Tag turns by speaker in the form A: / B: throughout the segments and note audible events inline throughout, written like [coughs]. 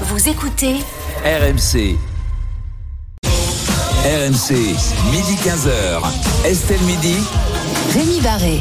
A: Vous écoutez
B: RMC. RMC, midi 15h. Estelle Midi.
A: Rémi Barré.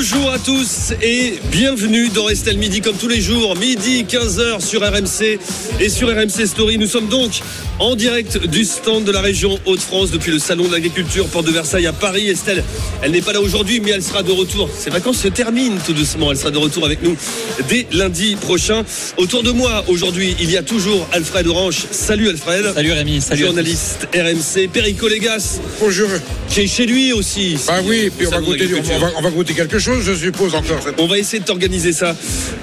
C: Bonjour à tous et bienvenue dans Estelle Midi comme tous les jours, midi 15h sur RMC et sur RMC Story. Nous sommes donc en direct du stand de la région Hauts-de-France depuis le salon de l'agriculture Porte de Versailles à Paris. Estelle, elle n'est pas là aujourd'hui mais elle sera de retour. Ses vacances se terminent tout doucement. Elle sera de retour avec nous dès lundi prochain. Autour de moi aujourd'hui, il y a toujours Alfred Orange. Salut Alfred.
D: Salut Rémi, salut.
C: Journaliste RMC. Perico Légas.
E: Bonjour.
C: Qui est chez lui aussi.
E: Bah oui, puis on va,
C: Salon
E: goûter,
C: d'agriculture.
E: on, va, on va goûter quelque chose, je suppose, encore.
C: On va essayer de t'organiser ça.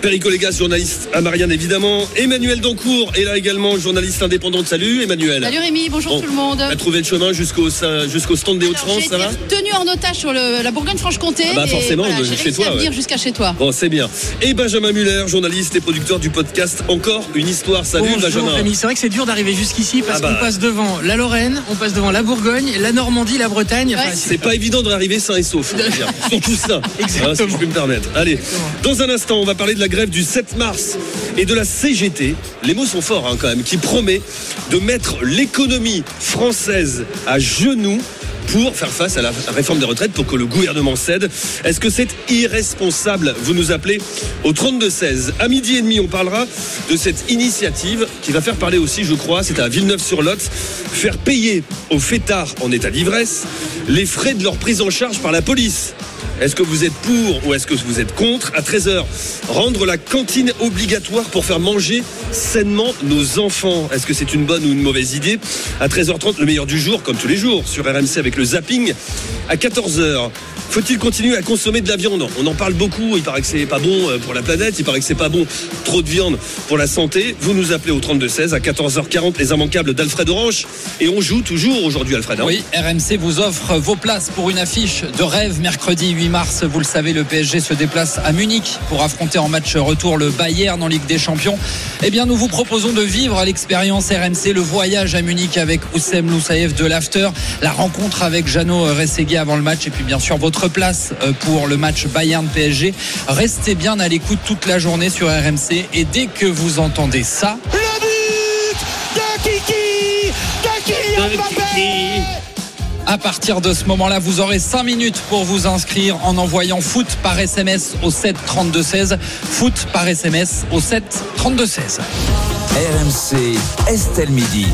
C: Perico Légas, journaliste à Marianne évidemment. Emmanuel Dancourt est là également, journaliste indépendante. Salut Emmanuel.
F: Salut Rémi, bonjour
C: Bon,
F: tout le monde.
C: T'as trouvé le chemin jusqu'au jusqu'au stand des
F: Alors,
C: Hauts-de-France, ça va
F: tenu en otage sur le- la Bourgogne-Franche-Comté.
C: Ah bah, forcément,
F: voilà, j'ai
C: chez toi, ouais.
F: jusqu'à chez toi.
C: Bon, c'est bien. Et Benjamin Muller, journaliste et producteur du podcast Encore une histoire. Salut
G: Bonjour
C: Benjamin.
G: Rémi, c'est vrai que c'est dur d'arriver jusqu'ici parce
C: Ah bah.
G: qu'on passe devant la Lorraine, on passe devant la Bourgogne, la Normandie, la Bretagne. Enfin.
C: C'est pas évident de arriver sain et sauf. [laughs] Surtout ça.
G: Exactement.
C: Si je peux me permettre. Allez, dans un instant, on va parler de la grève du 7 mars et de la CGT. Les mots sont forts hein, quand même, qui promet de mettre l'économie française à genoux pour faire face à la réforme des retraites, pour que le gouvernement cède. Est-ce que c'est irresponsable? Vous nous appelez au 32-16. À midi et demi, on parlera de cette initiative qui va faire parler aussi, je crois, c'est à Villeneuve-sur-Lot, faire payer aux fêtards en état d'ivresse les frais de leur prise en charge par la police. Est-ce que vous êtes pour ou est-ce que vous êtes contre À 13h, rendre la cantine obligatoire pour faire manger sainement nos enfants. Est-ce que c'est une bonne ou une mauvaise idée À 13h30, le meilleur du jour, comme tous les jours, sur RMC avec le zapping. À 14h, faut-il continuer à consommer de la viande? On en parle beaucoup, il paraît que c'est pas bon euh, pour la planète, il paraît que c'est pas bon trop de viande pour la santé. Vous nous appelez au 32-16 à 14h40 les immanquables d'Alfred Orange et on joue toujours aujourd'hui Alfred. hein
D: Oui, RMC vous offre vos places pour une affiche de rêve mercredi 8 mars. Vous le savez, le PSG se déplace à Munich pour affronter en match retour le Bayern en Ligue des Champions. Eh bien, nous vous proposons de vivre l'expérience RMC, le voyage à Munich avec Oussem Loussaev de l'After, la rencontre avec Jeannot Rességuier avant le match et puis bien sûr votre place euh, pour le match Bayern-PSG. Restez bien à l'écoute toute la journée sur RMC et dès que vous entendez ça, À partir de ce moment-là, vous aurez 5 minutes pour vous inscrire en envoyant foot par SMS au 7 32 16. Foot par SMS au 7 32 16.
B: RMC, Estelle Midi.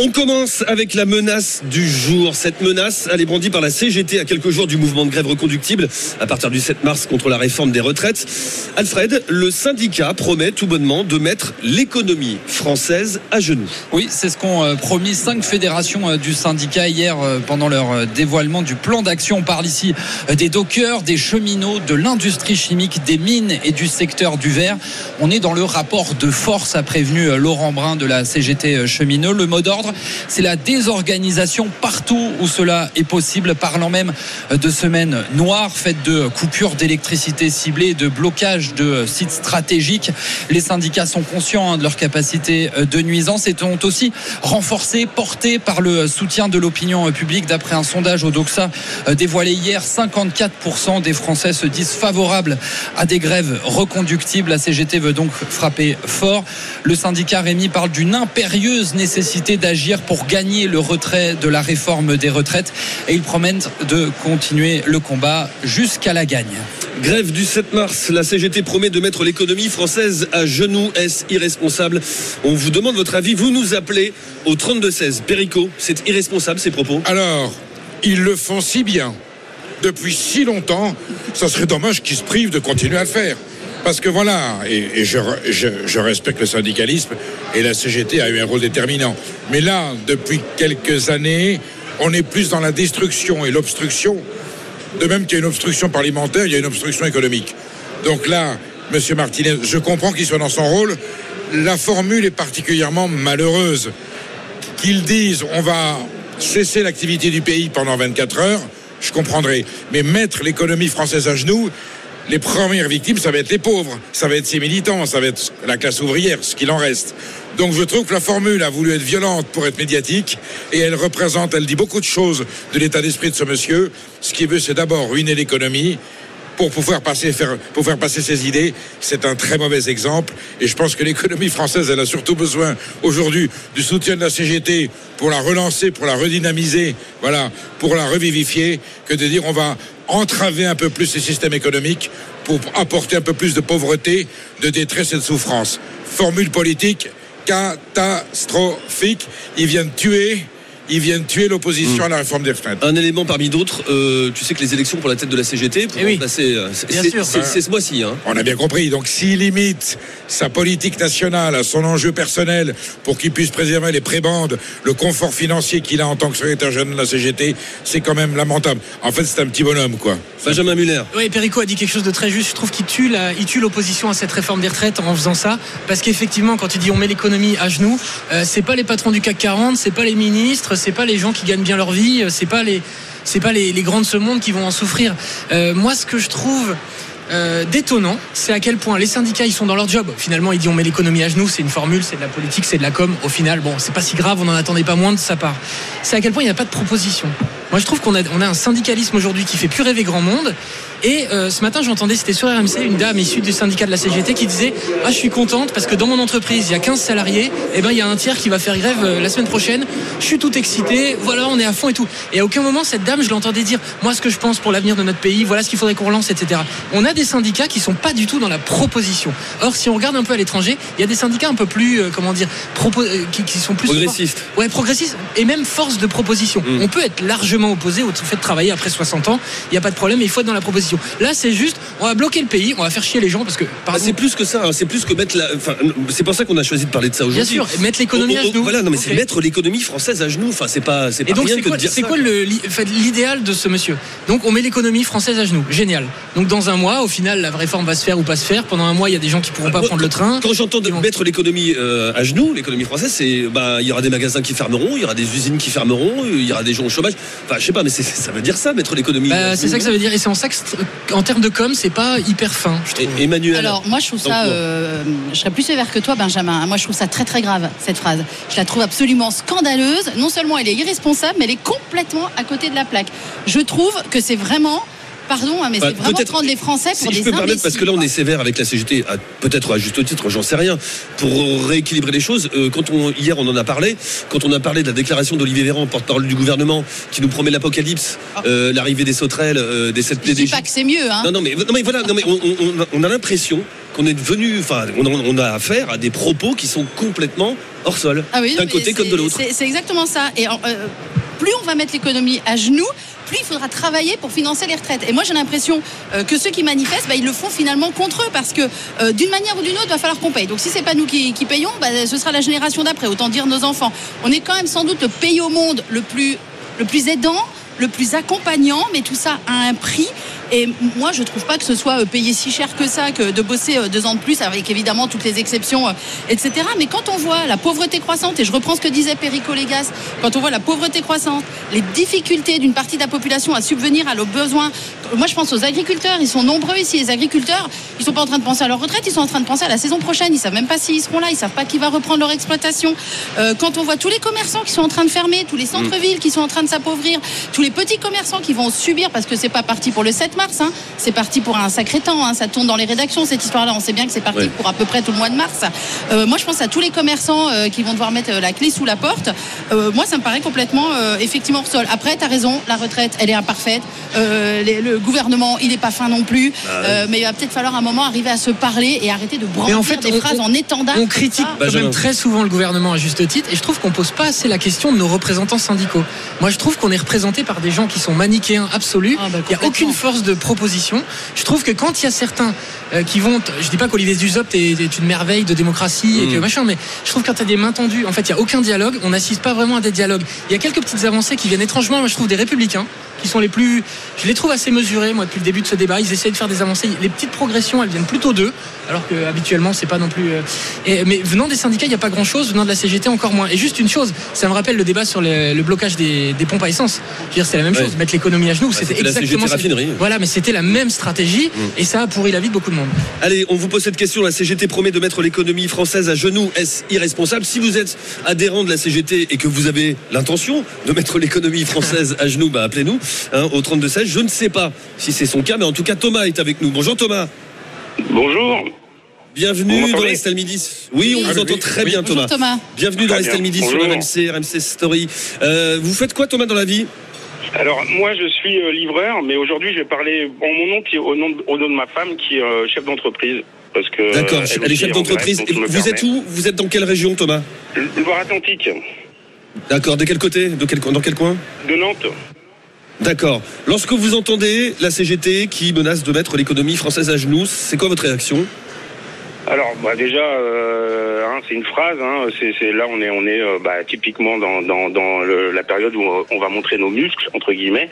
C: On commence avec la menace du jour. Cette menace, elle est brandie par la CGT à quelques jours du mouvement de grève reconductible à partir du 7 mars contre la réforme des retraites. Alfred, le syndicat promet tout bonnement de mettre l'économie française à genoux.
D: Oui, c'est ce qu'ont euh, promis cinq fédérations euh, du syndicat hier euh, pendant leur dévoilement du plan d'action. On parle ici des dockers, des cheminots, de l'industrie chimique, des mines et du secteur du verre. On est dans le rapport de force, a prévenu Laurent Brun de la CGT cheminot. Le mot d'ordre, c'est la désorganisation partout où cela est possible, parlant même de semaines noires faites de coupures d'électricité ciblées, de blocage de sites stratégiques. Les syndicats sont conscients hein, de leur capacité de nuisance et sont aussi renforcés, portés par le soutien de l'opinion publique. D'après un sondage au Doxa euh, dévoilé hier, 54% des Français se disent favorables à des grèves reconductibles. La CGT veut donc frapper fort. Le syndicat Rémi parle d'une impérieuse nécessité d'agir pour gagner le retrait de la réforme des retraites et il promet de continuer le combat jusqu'à la gagne.
C: Grève du 7 mars, la CGT promet de mettre l'économie française à genoux. Est-ce irresponsable? On vous demande votre avis. Vous nous appelez au 32-16. Perico, c'est irresponsable ces propos?
E: Alors, ils le font si bien, depuis si longtemps, ça serait dommage qu'ils se privent de continuer à le faire. Parce que voilà, et, je, respecte le syndicalisme, et la CGT a eu un rôle déterminant. Mais là, depuis quelques années, on est plus dans la destruction et l'obstruction. De même qu'il y a une obstruction parlementaire, il y a une obstruction économique. Donc là, Monsieur Martinez, je comprends qu'il soit dans son rôle. La formule est particulièrement malheureuse. Qu'ils disent on va cesser l'activité du pays pendant 24 heures, je comprendrai. Mais mettre l'économie française à genoux, les premières victimes, ça va être les pauvres, ça va être ses militants, ça va être la classe ouvrière, ce qu'il en reste. Donc je trouve que la formule a voulu être violente pour être médiatique et elle représente, elle dit beaucoup de choses de l'état d'esprit de ce monsieur. Ce qu'il veut, c'est d'abord ruiner l'économie pour pouvoir passer, faire, passer ses idées. C'est un très mauvais exemple. Et je pense que l'économie française, elle a surtout besoin aujourd'hui du soutien de la CGT pour la relancer, pour la redynamiser, pour la revivifier, que de dire on va entraver un peu plus les systèmes économiques pour apporter un peu plus de pauvreté, de détresse et de souffrance. Formule politique catastrophique. Ils viennent tuer ils viennent tuer l'opposition à la réforme des retraites.
C: Un élément parmi d'autres, euh, tu sais que les élections pour la tête de la CGT, pour
G: Eh oui.
C: euh, c'est
G: Bien
C: c'est-
G: sûr.
C: c'est- c'est ce mois-ci. Hein.
E: On a bien compris. Donc, s'il limite sa politique nationale à son enjeu personnel pour qu'il puisse préserver les prébandes, le confort financier qu'il a en tant que secrétaire général de la CGT, c'est quand même lamentable. En fait, c'est un petit bonhomme, quoi.
C: Benjamin Muller.
G: Oui, Perico a dit quelque chose de très juste. Je trouve qu'il tue l'opposition à cette réforme des retraites en faisant ça, parce qu'effectivement, quand il dit on met l'économie à genoux, euh, c'est pas les patrons du CAC 40, c'est pas les ministres, c'est pas les gens qui gagnent bien leur vie, euh, c'est pas les pas les, grands de ce monde qui vont en souffrir. Euh, moi, ce que je trouve euh, détonnant, c'est à quel point les syndicats ils sont dans leur job. Finalement, il dit on met l'économie à genoux, c'est une formule, c'est de la politique, c'est de la com. Au final, bon, c'est pas si grave, on n'en attendait pas moins de sa part. C'est à quel point il n'y a pas de proposition. Moi, je trouve qu'on a, on a un syndicalisme aujourd'hui qui fait plus rêver grand monde. Et euh, ce matin, j'entendais, c'était sur RMC, une dame issue du syndicat de la CGT qui disait Ah, je suis contente parce que dans mon entreprise, il y a 15 salariés, et ben il y a un tiers qui va faire grève euh, la semaine prochaine. Je suis tout excité, voilà, on est à fond et tout. Et à aucun moment, cette dame, je l'entendais dire Moi, ce que je pense pour l'avenir de notre pays, voilà ce qu'il faudrait qu'on relance, etc. On a des syndicats qui sont pas du tout dans la proposition. Or, si on regarde un peu à l'étranger, il y a des syndicats un peu plus, euh, comment dire, propo- euh, qui, qui sont plus
C: Progressistes.
G: Ouais, progressiste et même force de proposition.
C: Mm.
G: On peut être largement opposé au fait de travailler après 60 ans. Il n'y a pas de problème, il faut être dans la proposition. Là, c'est juste, on va bloquer le pays, on va faire chier les gens parce que,
C: Ah, c'est plus que ça, hein, c'est plus que mettre la. Enfin, c'est pour ça qu'on a choisi de parler de ça
G: bien
C: aujourd'hui.
G: sûr, mettre l'économie
C: On-
G: à genoux.
C: Voilà, non mais c'est mettre l'économie française à genoux. Enfin, c'est pas, c'est pas
G: Et donc,
C: rien
G: c'est
C: que
G: quoi,
C: de dire
G: c'est quoi l'idéal de ce monsieur? Donc, on met l'économie française à genoux. Génial. Donc, dans un mois, au final, la réforme va se faire ou pas se faire. Pendant un mois, il y a des gens qui pourront pas
C: Moi,
G: prendre le train.
C: Quand j'entends de mettre l'économie euh, à genoux, l'économie française, c'est bah il y aura des magasins qui fermeront, il y aura des usines qui fermeront, il y aura des gens au chômage. Enfin, je sais pas, mais ça veut dire ça, mettre l'économie.
G: Bah, c'est ça que ça veut dire. Et c'est en ça que, en termes de com, c'est pas hyper fin. je trouve.
C: Et- Emmanuel.
F: Alors moi je trouve ça, euh, je serais plus sévère que toi Benjamin. Moi je trouve ça très très grave cette phrase. Je la trouve absolument scandaleuse. Non seulement elle est irresponsable, mais elle est complètement à côté de la plaque. Je trouve que c'est vraiment, pardon, hein, mais
C: Bah,
F: c'est vraiment
C: peut-être-
F: prendre les Français
C: Si
F: pour
C: je
F: des
C: peux me permettre, parce que là on est sévère avec la CGT, peut-être à juste titre, j'en sais rien, pour rééquilibrer les choses. euh, quand on, hier on en a parlé, quand on a parlé de la déclaration d'Olivier Véran, porte-parole du gouvernement, qui nous promet l'apocalypse, euh, l'arrivée des sauterelles, euh, des sept
F: quoi. Je dis pas que c'est mieux, hein.
C: Non, non, mais, non, mais voilà, non, mais on, on- on a- on a l'impression qu'on est devenu, enfin, on, a- on a affaire à des propos qui sont complètement hors sol,
F: Ah oui,
C: d'un côté comme de l'autre.
F: C'est c'est exactement ça. Et en- euh, plus on va mettre l'économie à genoux, plus il faudra travailler pour financer les retraites. Et moi, j'ai l'impression euh, que ceux qui manifestent, bah, ils le font finalement contre eux, parce que euh, d'une manière ou d'une autre, il va falloir qu'on paye. Donc si c'est pas nous qui, payons, bah, ce sera la génération d'après. Autant dire nos enfants. On est quand même sans doute le pays au monde le plus, le plus aidant, le plus accompagnant, mais tout ça a un prix. Et moi, je trouve pas que ce soit euh, payé si cher que ça, que de bosser euh, deux ans de plus, avec évidemment toutes les exceptions, euh, etc. Mais quand on voit la pauvreté croissante, et je reprends ce que disait Perico Légas, quand on voit la pauvreté croissante, les difficultés d'une partie de la population à subvenir à leurs besoins, moi je pense aux agriculteurs, ils sont nombreux ici, les agriculteurs, ils sont pas en train de penser à leur retraite, ils sont en train de penser à la saison prochaine, ils savent même pas s'ils seront là, ils savent pas qui va reprendre leur exploitation. Euh, quand on voit tous les commerçants qui sont en train de fermer, tous les centres-villes qui sont en train de s'appauvrir, tous les petits commerçants qui vont subir, parce que c'est pas parti pour le 7 mars, hein, c'est parti pour un sacré temps, hein, ça tourne dans les rédactions cette histoire-là, on sait bien que c'est parti
C: Ouais.
F: pour à peu près tout le mois de mars. Euh, moi je pense à tous les commerçants euh, qui vont devoir mettre euh, la clé sous la porte. Euh, moi ça me paraît complètement euh, effectivement hors sol. Après, tu as raison, la retraite elle est imparfaite, Euh, les- le gouvernement il n'est pas fin non plus, Euh, mais il va peut-être falloir un moment arriver à se parler et arrêter de brandir
G: en fait,
F: des
G: on-
F: phrases
G: on-
F: en étendard.
G: On critique quand même très souvent le gouvernement à juste titre et je trouve qu'on pose pas assez la question de nos représentants syndicaux. Moi, je trouve qu'on est représenté par des gens qui sont manichéens absolus.
F: Ah, bah,
G: il n'y a aucune force de proposition. Je trouve que quand il y a certains euh, qui vont, je dis pas qu'Olivier Dussopt est, est une merveille de démocratie et
C: Mm.
G: que machin, mais je trouve que quand tu as des mains tendues, en fait, il y a aucun dialogue. On n'assiste pas vraiment à des dialogues. Il y a quelques petites avancées qui viennent étrangement, moi, je trouve des républicains qui sont les plus, je les trouve assez mesurés, moi, depuis le début de ce débat. Ils essayent de faire des avancées. Les petites progressions, elles viennent plutôt d'eux, alors que habituellement, c'est pas non plus. euh, et- mais venant des syndicats, il n'y a pas grand chose. Venant de la CGT, encore moins. Et juste une chose, ça me rappelle le débat sur le, le blocage des, des pompes à essence. Je veux dire, c'est la même
C: Ouais.
G: chose. Mettre l'économie à genoux,
C: Bah,
G: c'était
C: c'était la
G: exactement.
C: CGT raffinerie.
G: Voilà, mais c'était la même stratégie,
C: Mm.
G: et ça a pourri la vie de beaucoup de monde.
C: Allez, on vous pose cette question. La CGT promet de mettre l'économie française à genoux. Est-ce irresponsable? Si vous êtes adhérent de la CGT et que vous avez l'intention de mettre l'économie française [laughs] à genoux, bah appelez-nous. Hein, au 32-16. Je ne sais pas si c'est son cas, mais en tout cas, Thomas est avec nous. Bonjour Thomas.
H: Bonjour.
C: Bienvenue
H: Vous
C: dans
H: m'entendez
C: Estelle Midi. Oui, on vous entend
E: Oui.
C: très
E: Oui.
C: bien,
F: Bonjour
C: Thomas.
F: Thomas.
C: Bienvenue dans
H: Très
C: Estelle
H: bien.
C: Midi sur. RMC, RMC Story. Euh, vous faites quoi, Thomas, dans la vie?
H: Alors moi je suis euh, livreur, mais aujourd'hui je vais parler en mon nom puis au nom de, au nom de ma femme qui est euh, chef d'entreprise. Parce que
C: D'accord, elle est chef
H: en
C: d'entreprise. Vous êtes où? Vous êtes dans quelle région, Thomas?
H: Le Loire-Atlantique,
C: D'accord, de quel côté? De quel, Dans quel coin?
H: De Nantes.
C: D'accord. Lorsque vous entendez la CGT qui menace de mettre l'économie française à genoux, c'est quoi votre réaction?
H: Alors bah, déjà euh, hein, c'est une phrase. Hein, c'est, là on est on est euh, bah, typiquement dans, dans, dans le- la période où on va montrer nos muscles entre guillemets.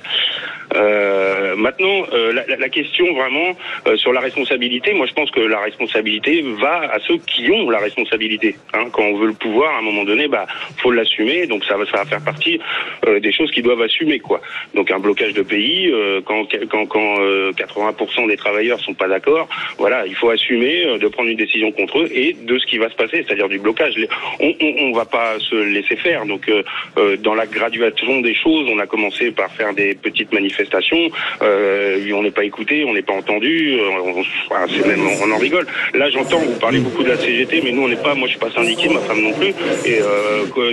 H: Euh, maintenant, euh, la, la- question vraiment euh, sur la responsabilité, moi je pense que la responsabilité va à ceux qui ont la responsabilité. Hein. Quand on veut le pouvoir, à un moment donné, bah faut l'assumer. Donc ça va, ça va faire partie euh, des choses qui doivent assumer quoi. Donc un blocage de pays, euh, quand quand, quand euh, 80% des travailleurs sont pas d'accord, voilà, il faut assumer euh, de prendre une décision contre eux et de ce qui va se passer, c'est-à-dire du blocage. On, on, on va pas se laisser faire. Donc euh, euh, dans la graduation des choses, on a commencé par faire des petites manifestations. Euh, on n'est pas écouté, on n'est pas entendu. on, même, on en rigole. Là, j'entends vous parlez beaucoup de la CGT, mais nous, on n'est pas. Moi, je suis pas syndiqué, ma femme non plus. Et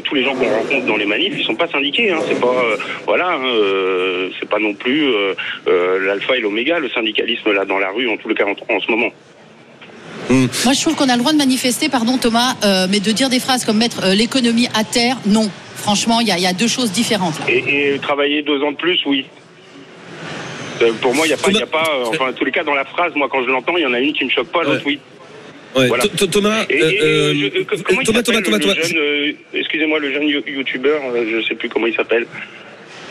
H: tous les gens qu'on rencontre dans les manifs, ils sont pas syndiqués. Hein, c'est pas, voilà, hein, c'est pas non plus l'alpha et l'oméga, le syndicalisme là dans la rue, en tout le cas en ce moment.
F: Moi, je trouve qu'on a le droit de manifester, pardon Thomas, euh, mais de dire des phrases comme mettre euh, l'économie à terre, non. Franchement, il y, a- il y a deux choses différentes. Là.
H: Et, et travailler deux ans de plus, oui. Euh, Pour moi, il n'y a pas, il y a pas euh, enfin, en tous les cas, dans la phrase, moi, quand je l'entends, il y en a une qui me choque pas, l'autre, oui.
C: Ouais,
H: Voilà.
C: Th- Th- Thomas,
H: Et, et,
C: euh,
H: je- comment
C: Thomas, Thomas, Thomas,
H: euh, excusez-moi, le jeune you- youtubeur, euh, je sais plus comment il s'appelle,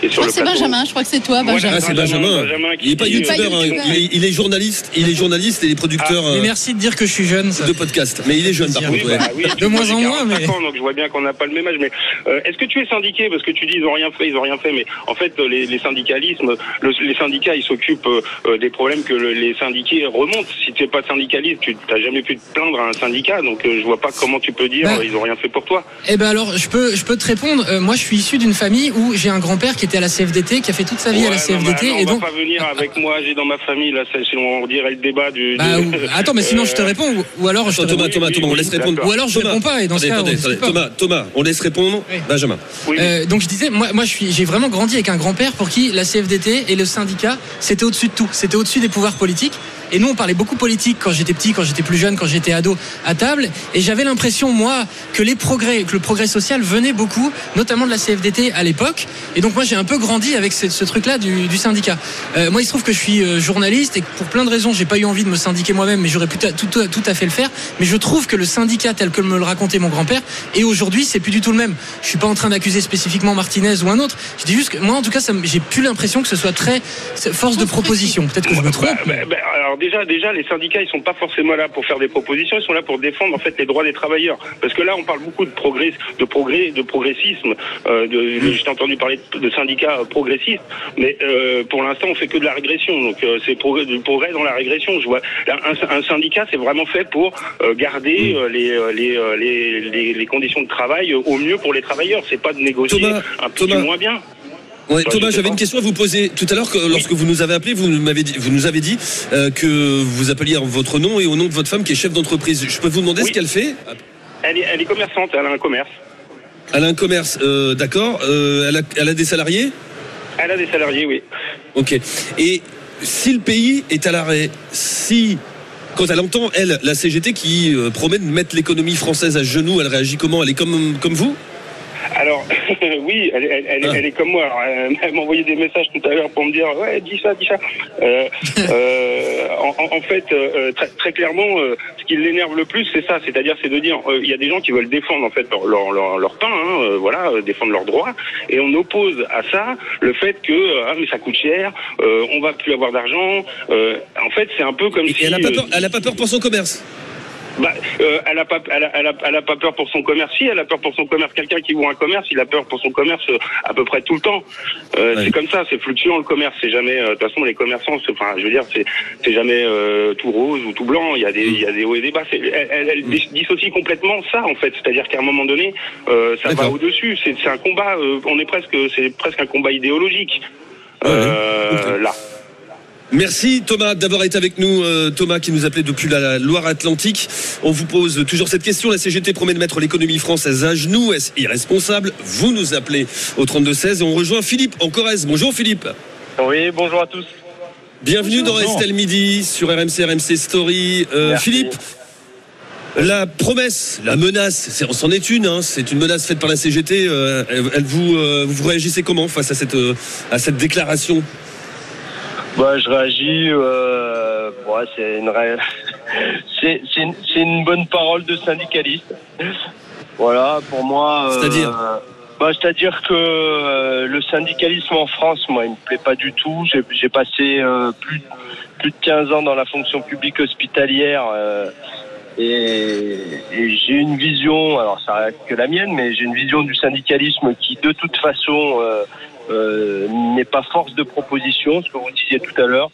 H: qui est
F: Je
H: sur
F: crois
H: le
F: que c'est. Benjamin, je crois que c'est toi. Benjamin.
C: Ah, c'est Benjamin.
H: Benjamin qui
C: Il n'est pas youtubeur, hein, il, est, il est journaliste. Il est journaliste et il est producteur
G: Mais
C: euh,
G: merci de dire que je suis jeune. ça.
C: de podcast. Mais il est jeune, par
G: Oui,
C: contre.
H: Oui, bah oui,
G: De moins en moins,
H: 45
G: mais-
H: ans, donc je vois bien qu'on n'a pas le même âge. Mais euh, est-ce que tu es syndiqué? Parce que tu dis ils ont rien fait, ils ont rien fait. Mais en fait, euh, les, les syndicalismes, le- les syndicats, ils s'occupent euh, des problèmes que le- les syndiqués remontent. Si tu n'es pas syndicaliste, tu n'as jamais pu te plaindre à un syndicat. Donc euh, je vois pas comment tu peux dire
G: Bah.
H: ils ont rien fait pour toi.
G: Eh ben alors, je peux, je peux te répondre. Euh, moi, je suis issu d'une famille où j'ai un grand-père qui était à la CFDT, qui a fait toute sa vie à la
H: non,
G: CFDT,
H: non,
G: et
H: on
G: donc.
H: va pas venir avec moi. J'ai dans ma famille là, c'est- on dirait le débat du.
G: Bah,
H: du-
G: attends, mais sinon je te
H: Euh,
G: réponds, ou, ou alors je te
C: Thomas. Thomas, Thomas, on laisse répondre.
G: Ou alors je
C: Thomas,
G: réponds pas, et dans ce cas,
C: attendez. Thomas, Thomas, on laisse répondre.
G: Oui.
C: Benjamin.
H: oui,
G: Euh, donc je disais, moi, moi je suis, j'ai vraiment grandi avec un grand-père pour qui la CFDT et le syndicat, c'était au-dessus de tout, c'était au-dessus des pouvoirs politiques. Et nous, on parlait beaucoup politique quand j'étais petit, quand j'étais plus jeune, quand j'étais ado à table. Et j'avais l'impression, moi, que les progrès, que le progrès social venait beaucoup, notamment de la CFDT à l'époque. Et donc moi, j'ai un peu grandi avec ce, ce truc-là du, du syndicat. Euh, moi, il se trouve que je suis euh, journaliste et que pour plein de raisons, j'ai pas eu envie de me syndiquer moi-même, mais j'aurais pu tout, tout, tout à fait le faire. Mais je trouve que le syndicat tel que me le racontait mon grand-père, et aujourd'hui, c'est plus du tout le même. Je suis pas en train d'accuser spécifiquement Martinez ou un autre. Je dis juste que moi, en tout cas, j'ai plus l'impression que ce soit très force de proposition. Peut-être que je me trompe.
H: Bah, bah, bah, alors déjà, déjà, les syndicats, ils sont pas forcément là pour faire des propositions, ils sont là pour défendre en fait les droits des travailleurs. Parce que là, on parle beaucoup de progrès, de progrès, de progressisme. Euh, de, J'ai entendu parler de, de syndicats euh, progressistes, mais euh, pour l'instant, on fait que de la régression. Donc euh, c'est progrès, du progrès dans la régression. Je vois un, un syndicat, c'est vraiment fait pour garder euh, les, les, les, les, les conditions de travail au mieux pour les travailleurs. C'est pas de négocier
C: Thomas,
H: un peu
C: Thomas.
H: moins bien.
C: Ouais,
H: Bah,
C: Thomas, j'avais une question à vous poser tout à l'heure. que Lorsque vous nous avez appelé, vous, m'avez dit- vous nous avez dit euh, que vous appeliez en votre nom et au nom de votre femme qui est chef d'entreprise. Je peux vous demander
H: Oui.
C: ce qu'elle fait?
H: Elle est, elle est commerçante, elle a un commerce.
C: Elle a un commerce, euh, d'accord. Euh, elle, a, elle a des salariés?
H: Elle a des salariés, oui.
C: Ok. Et si le pays est à l'arrêt, si quand elle entend elle la CGT qui promet de mettre l'économie française à genoux, elle réagit comment? Elle est comme comme vous? [laughs]
H: oui, elle, elle- elle-
C: Ah.
H: elle est comme moi. Alors, elle, m'a envoyé des messages tout à l'heure pour me dire Ouais, dis ça, dis ça. Euh, [laughs] euh, en, fait, euh, très, très clairement, euh, ce qui l'énerve le plus, c'est ça. C'est-à-dire, c'est de dire euh, il y a des gens qui veulent défendre en fait leur, leur, leur, leur pain, hein, euh, voilà, défendre leurs droits. Et on oppose à ça le fait que ah, mais ça coûte cher, on va plus avoir d'argent. En fait, c'est un peu comme
C: Et
H: si.
C: elle a pas peur. Elle a pas peur pour son commerce.
H: Bah, euh, elle a pas, elle a, elle a- elle a pas peur pour son commerce. Si, elle a peur pour son commerce. Quelqu'un qui ouvre un commerce, il a peur pour son commerce euh, à peu près tout le temps. Euh. C'est comme ça, c'est fluctuant le commerce. C'est jamais, euh, de toute façon, les commerçants, c'est- enfin, je veux dire, c'est, c'est jamais euh, tout rose ou tout blanc. Il y a des, il y a des hauts et des bas. Elle, elle, elle dis- dissocie complètement ça, en fait. C'est-à-dire qu'à un moment donné, euh, ça va au dessus. C'est, c'est un combat. euh, on est presque, c'est presque un combat idéologique. euh, là.
C: Merci Thomas d'avoir été avec nous. Euh, Thomas qui nous appelait depuis la Loire-Atlantique. On vous pose toujours cette question. La CGT promet de mettre l'économie française à genoux. Est-ce irresponsable? Vous nous appelez au 32-16 et on rejoint Philippe en Corrèze. Bonjour Philippe.
I: Oui, bonjour à tous.
C: Bienvenue dans Estelle Midi sur RMC, RMC Story. Euh. Philippe, la promesse, la menace, c'est- c'en est une. hein, c'est une menace faite par la CGT. euh, elle, elle vous, euh, vous réagissez comment face à cette, euh, à cette déclaration?
I: Bah, je réagis. Euh, ouais, c'est une, ré- [laughs] c'est, c'est une, c'est une bonne parole de syndicaliste. Voilà, pour moi. euh,
C: C'est-à-dire
I: bah, C'est-à-dire que euh, le syndicalisme en France, moi, il me plaît pas du tout. J'ai, j'ai passé euh, plus, plus de 15 ans dans la fonction publique hospitalière. euh, et, et j'ai une vision, alors ça reste que la mienne, mais j'ai une vision du syndicalisme qui, de toute façon, euh, n'est pas force de proposition, ce que vous disiez tout à l'heure,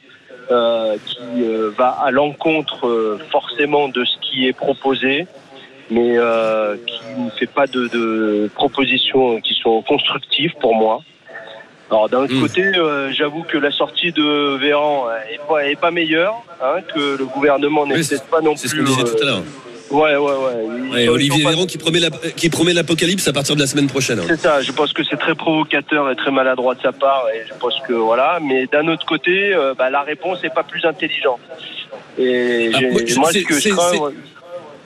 I: euh, qui euh, va à l'encontre forcément de ce qui est proposé, mais qui ne fait pas de, de propositions qui sont constructives pour moi. Alors d'un autre
C: Mm.
I: côté, j'avoue que la sortie de Véran est pas, est pas meilleure, hein, que le gouvernement n'est peut-être pas non
C: C'est ce
I: plus.
C: qu'on disait tout à l'heure.
I: Ouais, ouais, ouais.
C: Ouais, Olivier Véran qui promet, la- qui promet l'apocalypse à partir de la semaine prochaine. hein.
I: c'est ça, je pense que c'est très provocateur et très maladroit de sa part, et je pense que voilà. Mais d'un autre côté, euh, bah, la réponse n'est pas plus intelligente. Et
C: Ah, moi,
I: ce que je crains,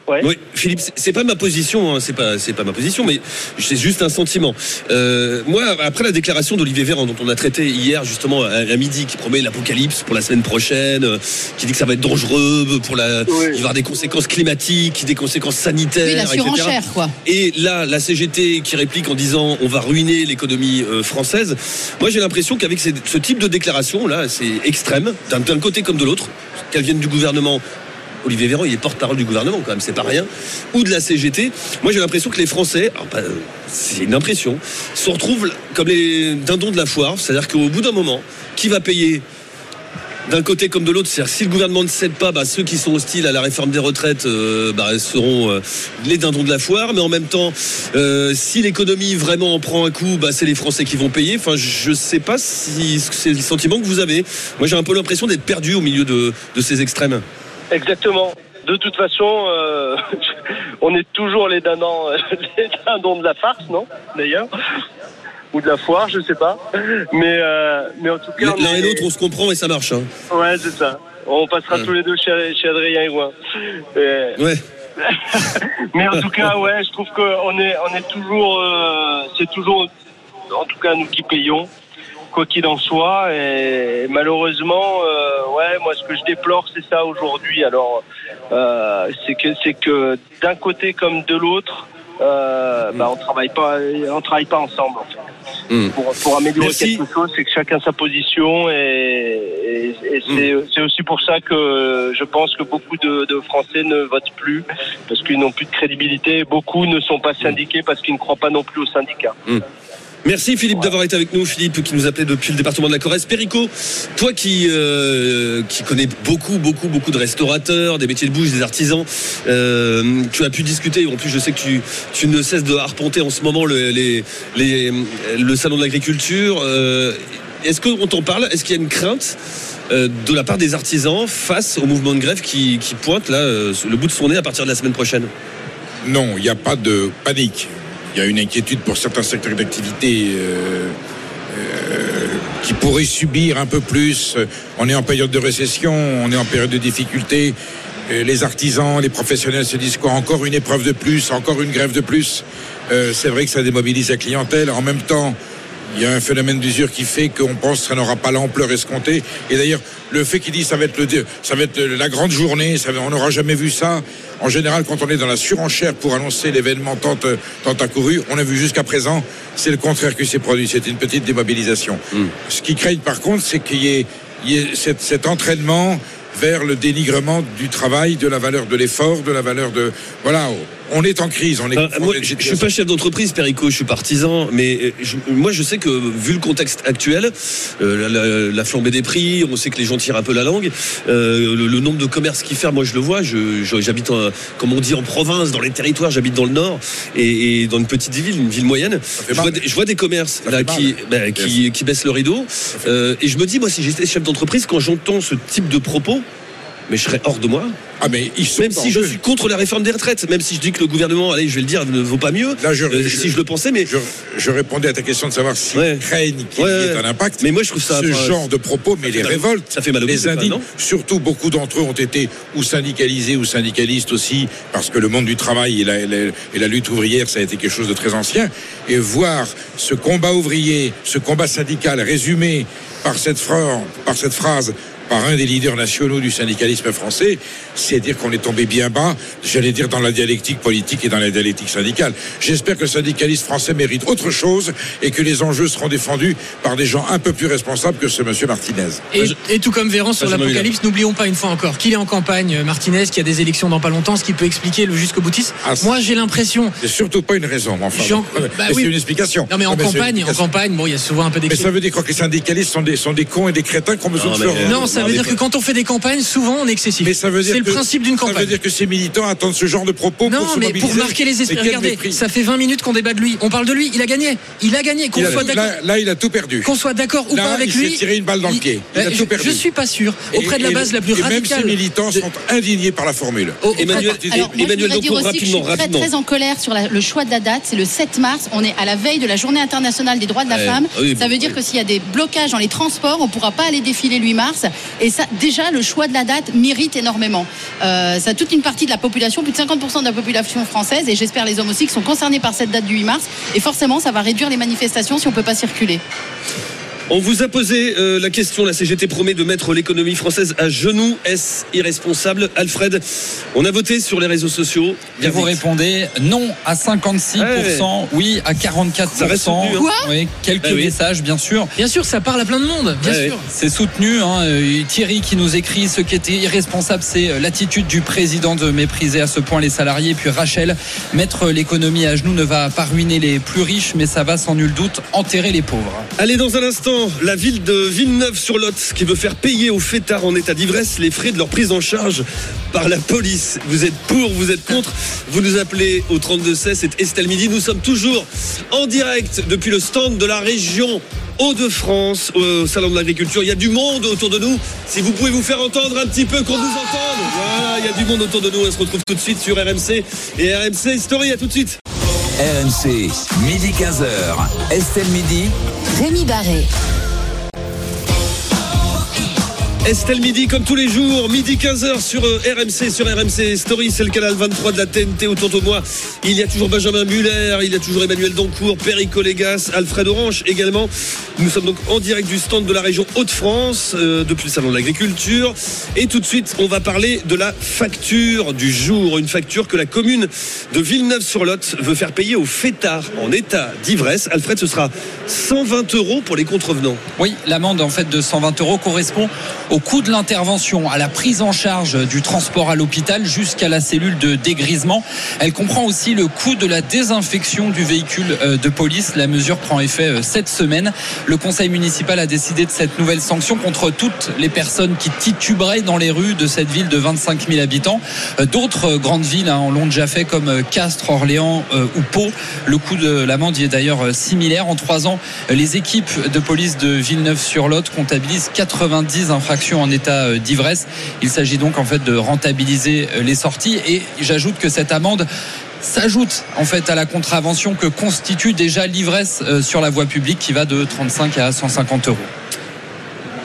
I: ouais.
C: Oui, Philippe, c'est- pas ma position, hein, c'est pas, c'est pas ma position, mais c'est juste un sentiment. Euh, moi, après la déclaration d'Olivier Véran, dont on a traité hier justement à, à midi, qui promet l'apocalypse pour la semaine prochaine, euh, qui dit que ça va être dangereux pour la,
I: Oui.
C: il va y avoir des conséquences climatiques, des conséquences sanitaires,
F: Oui, la
C: etc.
F: quoi.
C: Et là, la CGT qui réplique en disant on va ruiner l'économie euh, française. Moi, j'ai l'impression qu'avec ce type de déclaration là, c'est extrême d'un d'un côté comme de l'autre, qu'elles viennent du gouvernement. Olivier Véran, il est porte-parole du gouvernement quand même, c'est pas rien, ou de la CGT. Moi, j'ai l'impression que les Français, c'est une impression, se retrouvent comme les dindons de la foire, c'est-à-dire qu'au bout d'un moment, qui va payer d'un côté comme de l'autre, c'est-à-dire si le gouvernement ne cède pas, bah, ceux qui sont hostiles à la réforme des retraites euh, bah, seront euh, les dindons de la foire, mais en même temps, euh, si l'économie vraiment en prend un coup, bah, c'est les Français qui vont payer. Enfin, je ne sais pas si c'est le sentiment que vous avez. Moi, j'ai un peu l'impression d'être perdu au milieu de ces extrêmes.
I: Exactement. De toute façon, euh, [laughs] on est toujours les dindons, [laughs] les dindons de la farce, non D'ailleurs ou de la foire, je sais pas. Mais euh, mais en tout cas,
C: L'un et l'autre, on se comprend et ça marche. hein.
I: Ouais, c'est ça. On passera
C: Ouais.
I: tous les deux chez, chez Adrien. Et-
C: Ouais. [laughs]
I: Mais en tout cas, ouais, je trouve qu'on est, on est toujours, euh, c'est toujours, en tout cas nous qui payons, quoi qu'il en soit. Et malheureusement, euh, ouais, moi ce que je déplore, c'est ça aujourd'hui. Alors, euh, c'est que, c'est que d'un côté comme de l'autre, euh, bah, on travaille pas, on travaille pas ensemble. En fait.
C: Mm.
I: Pour, pour améliorer
C: Merci.
I: quelque chose, c'est que chacun sa position et, et, et c'est, c'est aussi pour ça que je pense que beaucoup de, de Français ne votent plus parce qu'ils n'ont plus de crédibilité. Beaucoup ne sont pas syndiqués parce qu'ils ne croient pas non plus aux syndicats.
C: Merci Philippe d'avoir été avec nous. Philippe qui nous appelait depuis le département de la Corrèze. Perico, toi qui euh, qui connais beaucoup beaucoup beaucoup de restaurateurs, des métiers de bouche, des artisans, euh, tu as pu discuter. En plus, je sais que tu tu ne cesses de arpenter en ce moment le, les, les le salon de l'agriculture. Euh, Est-ce qu'on t'en parle? Est-ce qu'il y a une crainte euh, de la part des artisans face au mouvement de grève qui, qui pointe là euh, le bout de son nez à partir de la semaine prochaine?
E: Non, il n'y a pas de panique. Il y a une inquiétude pour certains secteurs d'activité euh, euh, qui pourraient subir un peu plus. On est en période de récession, on est en période de difficulté. Euh, Les artisans, les professionnels se disent quoi Encore une épreuve de plus, encore une grève de plus. C'est vrai que ça démobilise la clientèle. En même temps, il y a un phénomène d'usure qui fait qu'on pense que ça n'aura pas l'ampleur escomptée. Et d'ailleurs, le fait qu'il dit ça va être le, ça va être la grande journée, ça on n'aura jamais vu ça. En général, quand on est dans la surenchère pour annoncer l'événement tant, euh, tant accouru, on a vu jusqu'à présent, c'est le contraire qui s'est produit. C'est une petite démobilisation. Ce qui craignent par contre, c'est qu'il y ait, il y ait cet, cet entraînement vers le dénigrement du travail, de la valeur de l'effort, de la valeur de... Voilà, On est en crise. On est
C: moi,
E: une
C: je, je suis pas chef d'entreprise, Perico, je suis partisan, mais euh, je- moi je sais que vu le contexte actuel, euh, la, la- la flambée des prix, on sait que les gens tirent un peu la langue, euh, le, le nombre de commerces qui ferment, moi je le vois, j'habite, comme on dit en province, dans les territoires, j'habite dans le nord et, et dans une petite ville, une ville moyenne, je vois, des, je vois des commerces là, qui, bah, qui, qui baissent le rideau euh, et je me dis, moi si j'étais chef d'entreprise, quand j'entends ce type de propos, mais je serais hors de moi.
E: Ah, mais ils sont
C: Même si je suis contre la réforme des retraites, même si je dis que le gouvernement, allez, je vais le dire, ne vaut pas mieux.
E: Là, je-
C: euh,
E: je-
C: si je le pensais, mais
E: Je, je répondais à ta question de savoir s'ils
C: Ouais.
E: craignent qu'il
C: Ouais,
E: y ait un impact.
C: Mais moi, je trouve ça-
E: Ce
C: enfin,
E: genre de propos, mais
C: fait
E: les
C: mal-
E: révoltes,
C: ça fait mal au
E: les indignes, surtout beaucoup d'entre eux ont été ou syndicalisés ou syndicalistes aussi, parce que le monde du travail et la, la- et la lutte ouvrière, ça a été quelque chose de très ancien. Et voir ce combat ouvrier, ce combat syndical résumé par cette phrase, par cette phrase par un des leaders nationaux du syndicalisme français, c'est dire qu'on est tombé bien bas, j'allais dire dans la dialectique politique et dans la dialectique syndicale. J'espère que le syndicalisme français mérite autre chose et que les enjeux seront défendus par des gens un peu plus responsables que ce monsieur Martinez.
G: Et, et tout comme Véran sur l'apocalypse, n'oublions pas une fois encore qu'il est en campagne, euh, Martinez, qu'il y a des élections dans pas longtemps, ce qui peut expliquer le jusqu'au boutiste.
E: Ah,
G: Moi, j'ai l'impression.
E: C'est surtout pas une raison, mais enfin.
G: Jean-
E: bon,
G: bah
E: mais
G: oui.
E: C'est une explication.
G: Non, mais en campagne, en campagne, bon, il y a souvent un peu
E: Mais
G: d'excès.
E: ça veut dire quoi que les syndicalistes sont des, sont des cons et des crétins qui ont besoin
C: Non,
E: de se
C: mais-
E: faire-
G: Non, ça
C: Non,
G: veut
C: mais
G: dire que quand on fait des campagnes, souvent on est excessif.
E: Mais ça veut dire
G: C'est le
E: que-
G: principe d'une
E: Ça veut
G: campagne.
E: dire que ces militants attendent ce genre de propos
G: Non,
E: pour se
G: mais
E: mobiliser.
G: pour marquer les esprits. Regardez,
E: mépris.
G: ça fait 20 minutes qu'on débat de lui. On parle de lui. Il a gagné. Il a gagné. Qu'on soit d'accord.
E: là, là, il a tout perdu.
G: Qu'on soit d'accord ou
E: Là,
G: pas avec
E: il s'est
G: lui.
E: tiré une balle dans le pied. Il a tout
G: je-
E: perdu.
G: Je suis pas sûr. Auprès de la
E: Et-
G: base la plus
E: et
G: radicale.
E: Même ces militants
G: de-
E: sont indignés par la formule.
G: auprès-
C: Emmanuel-
F: Alors, moi,
C: Emmanuel
F: je voudrais dire
C: Dacour,
F: aussi que je suis
C: rapidement,
F: très,
C: rapidement.
F: très en colère sur la- le choix de la date. C'est le 7 mars. On est à la veille de la journée internationale des droits de la femme.
C: Oui,
F: ça veut dire que s'il y a des blocages dans les transports, on ne pourra pas aller défiler le 8 mars. Et ça, déjà, le choix de la date mérite énormément. Euh, ça toute une partie de la population, plus de 50% de la population française, et j'espère les hommes aussi, qui sont concernés par cette date du 8 mars. Et forcément, ça va réduire les manifestations si on ne peut pas circuler.
C: On vous a posé euh, la question, la CGT promet de mettre l'économie française à genoux. Est-ce irresponsable Alfred, on a voté sur les réseaux sociaux.
D: Et vous
C: Vite.
D: répondez non à 56%, oui à 44%.
C: Ça reste soutenu, hein.
F: Quoi?
D: Oui, quelques
C: Ah oui.
D: messages, bien sûr.
G: Bien sûr, ça parle à plein de monde. Bien sûr.
D: C'est soutenu. hein. Euh, Thierry qui nous écrit ce qui était irresponsable, c'est euh, l'attitude du président de mépriser à ce point les salariés. Puis Rachel, mettre l'économie à genoux ne va pas ruiner les plus riches, mais ça va sans nul doute enterrer les pauvres.
C: Allez, dans un instant, la ville de Villeneuve-sur-Lot qui veut faire payer aux fêtards en état d'ivresse les frais de leur prise en charge par la police. Vous êtes pour, vous êtes contre? Vous nous appelez au 3216, c'est Estelle Midi. Nous sommes toujours en direct depuis le stand de la région Hauts-de-France au Salon de l'Agriculture. Il y a du monde autour de nous. Si vous pouvez vous faire entendre un petit peu, qu'on nous entende. Voilà, il y a du monde autour de nous. On se retrouve tout de suite sur RMC et RMC Story. À tout de suite.
B: RMC, midi 15h. Estelle Midi.
A: Rémi Barré.
C: Estelle Midi, comme tous les jours, midi 15h sur euh, RMC, sur RMC Story, c'est le canal 23 de la TNT autour de moi. Il y a toujours Benjamin Muller, il y a toujours Emmanuel Dancourt, Perico Légas, Alfred Orange également. Nous sommes donc en direct du stand de la région Hauts-de-France, euh, depuis le salon de l'agriculture. Et tout de suite, on va parler de la facture du jour. Une facture que la commune de Villeneuve-sur-Lot veut faire payer aux fêtards en état d'ivresse. Alfred, ce sera 120 euros pour les contrevenants.
D: Oui, l'amende en fait de 120 euros correspond au coût de l'intervention, à la prise en charge du transport à l'hôpital jusqu'à la cellule de dégrisement. Elle comprend aussi le coût de la désinfection du véhicule euh, de police. La mesure prend effet euh, cette semaine. Le conseil municipal a décidé de cette nouvelle sanction contre toutes les personnes qui tituberaient dans les rues de cette ville de 25 000 habitants. Euh, D'autres grandes villes hein, en l'ont déjà fait comme Castres, Orléans ou Pau. Le coût de l'amende y est d'ailleurs similaire. En trois ans, les équipes de police de Villeneuve-sur-Lot comptabilisent 90 infractions en état euh, d'ivresse. Il s'agit donc en fait de rentabiliser euh, les sorties et j'ajoute que cette amende s'ajoute en fait à la contravention que constitue déjà l'ivresse euh, sur la voie publique qui va de 35 à 150 euros.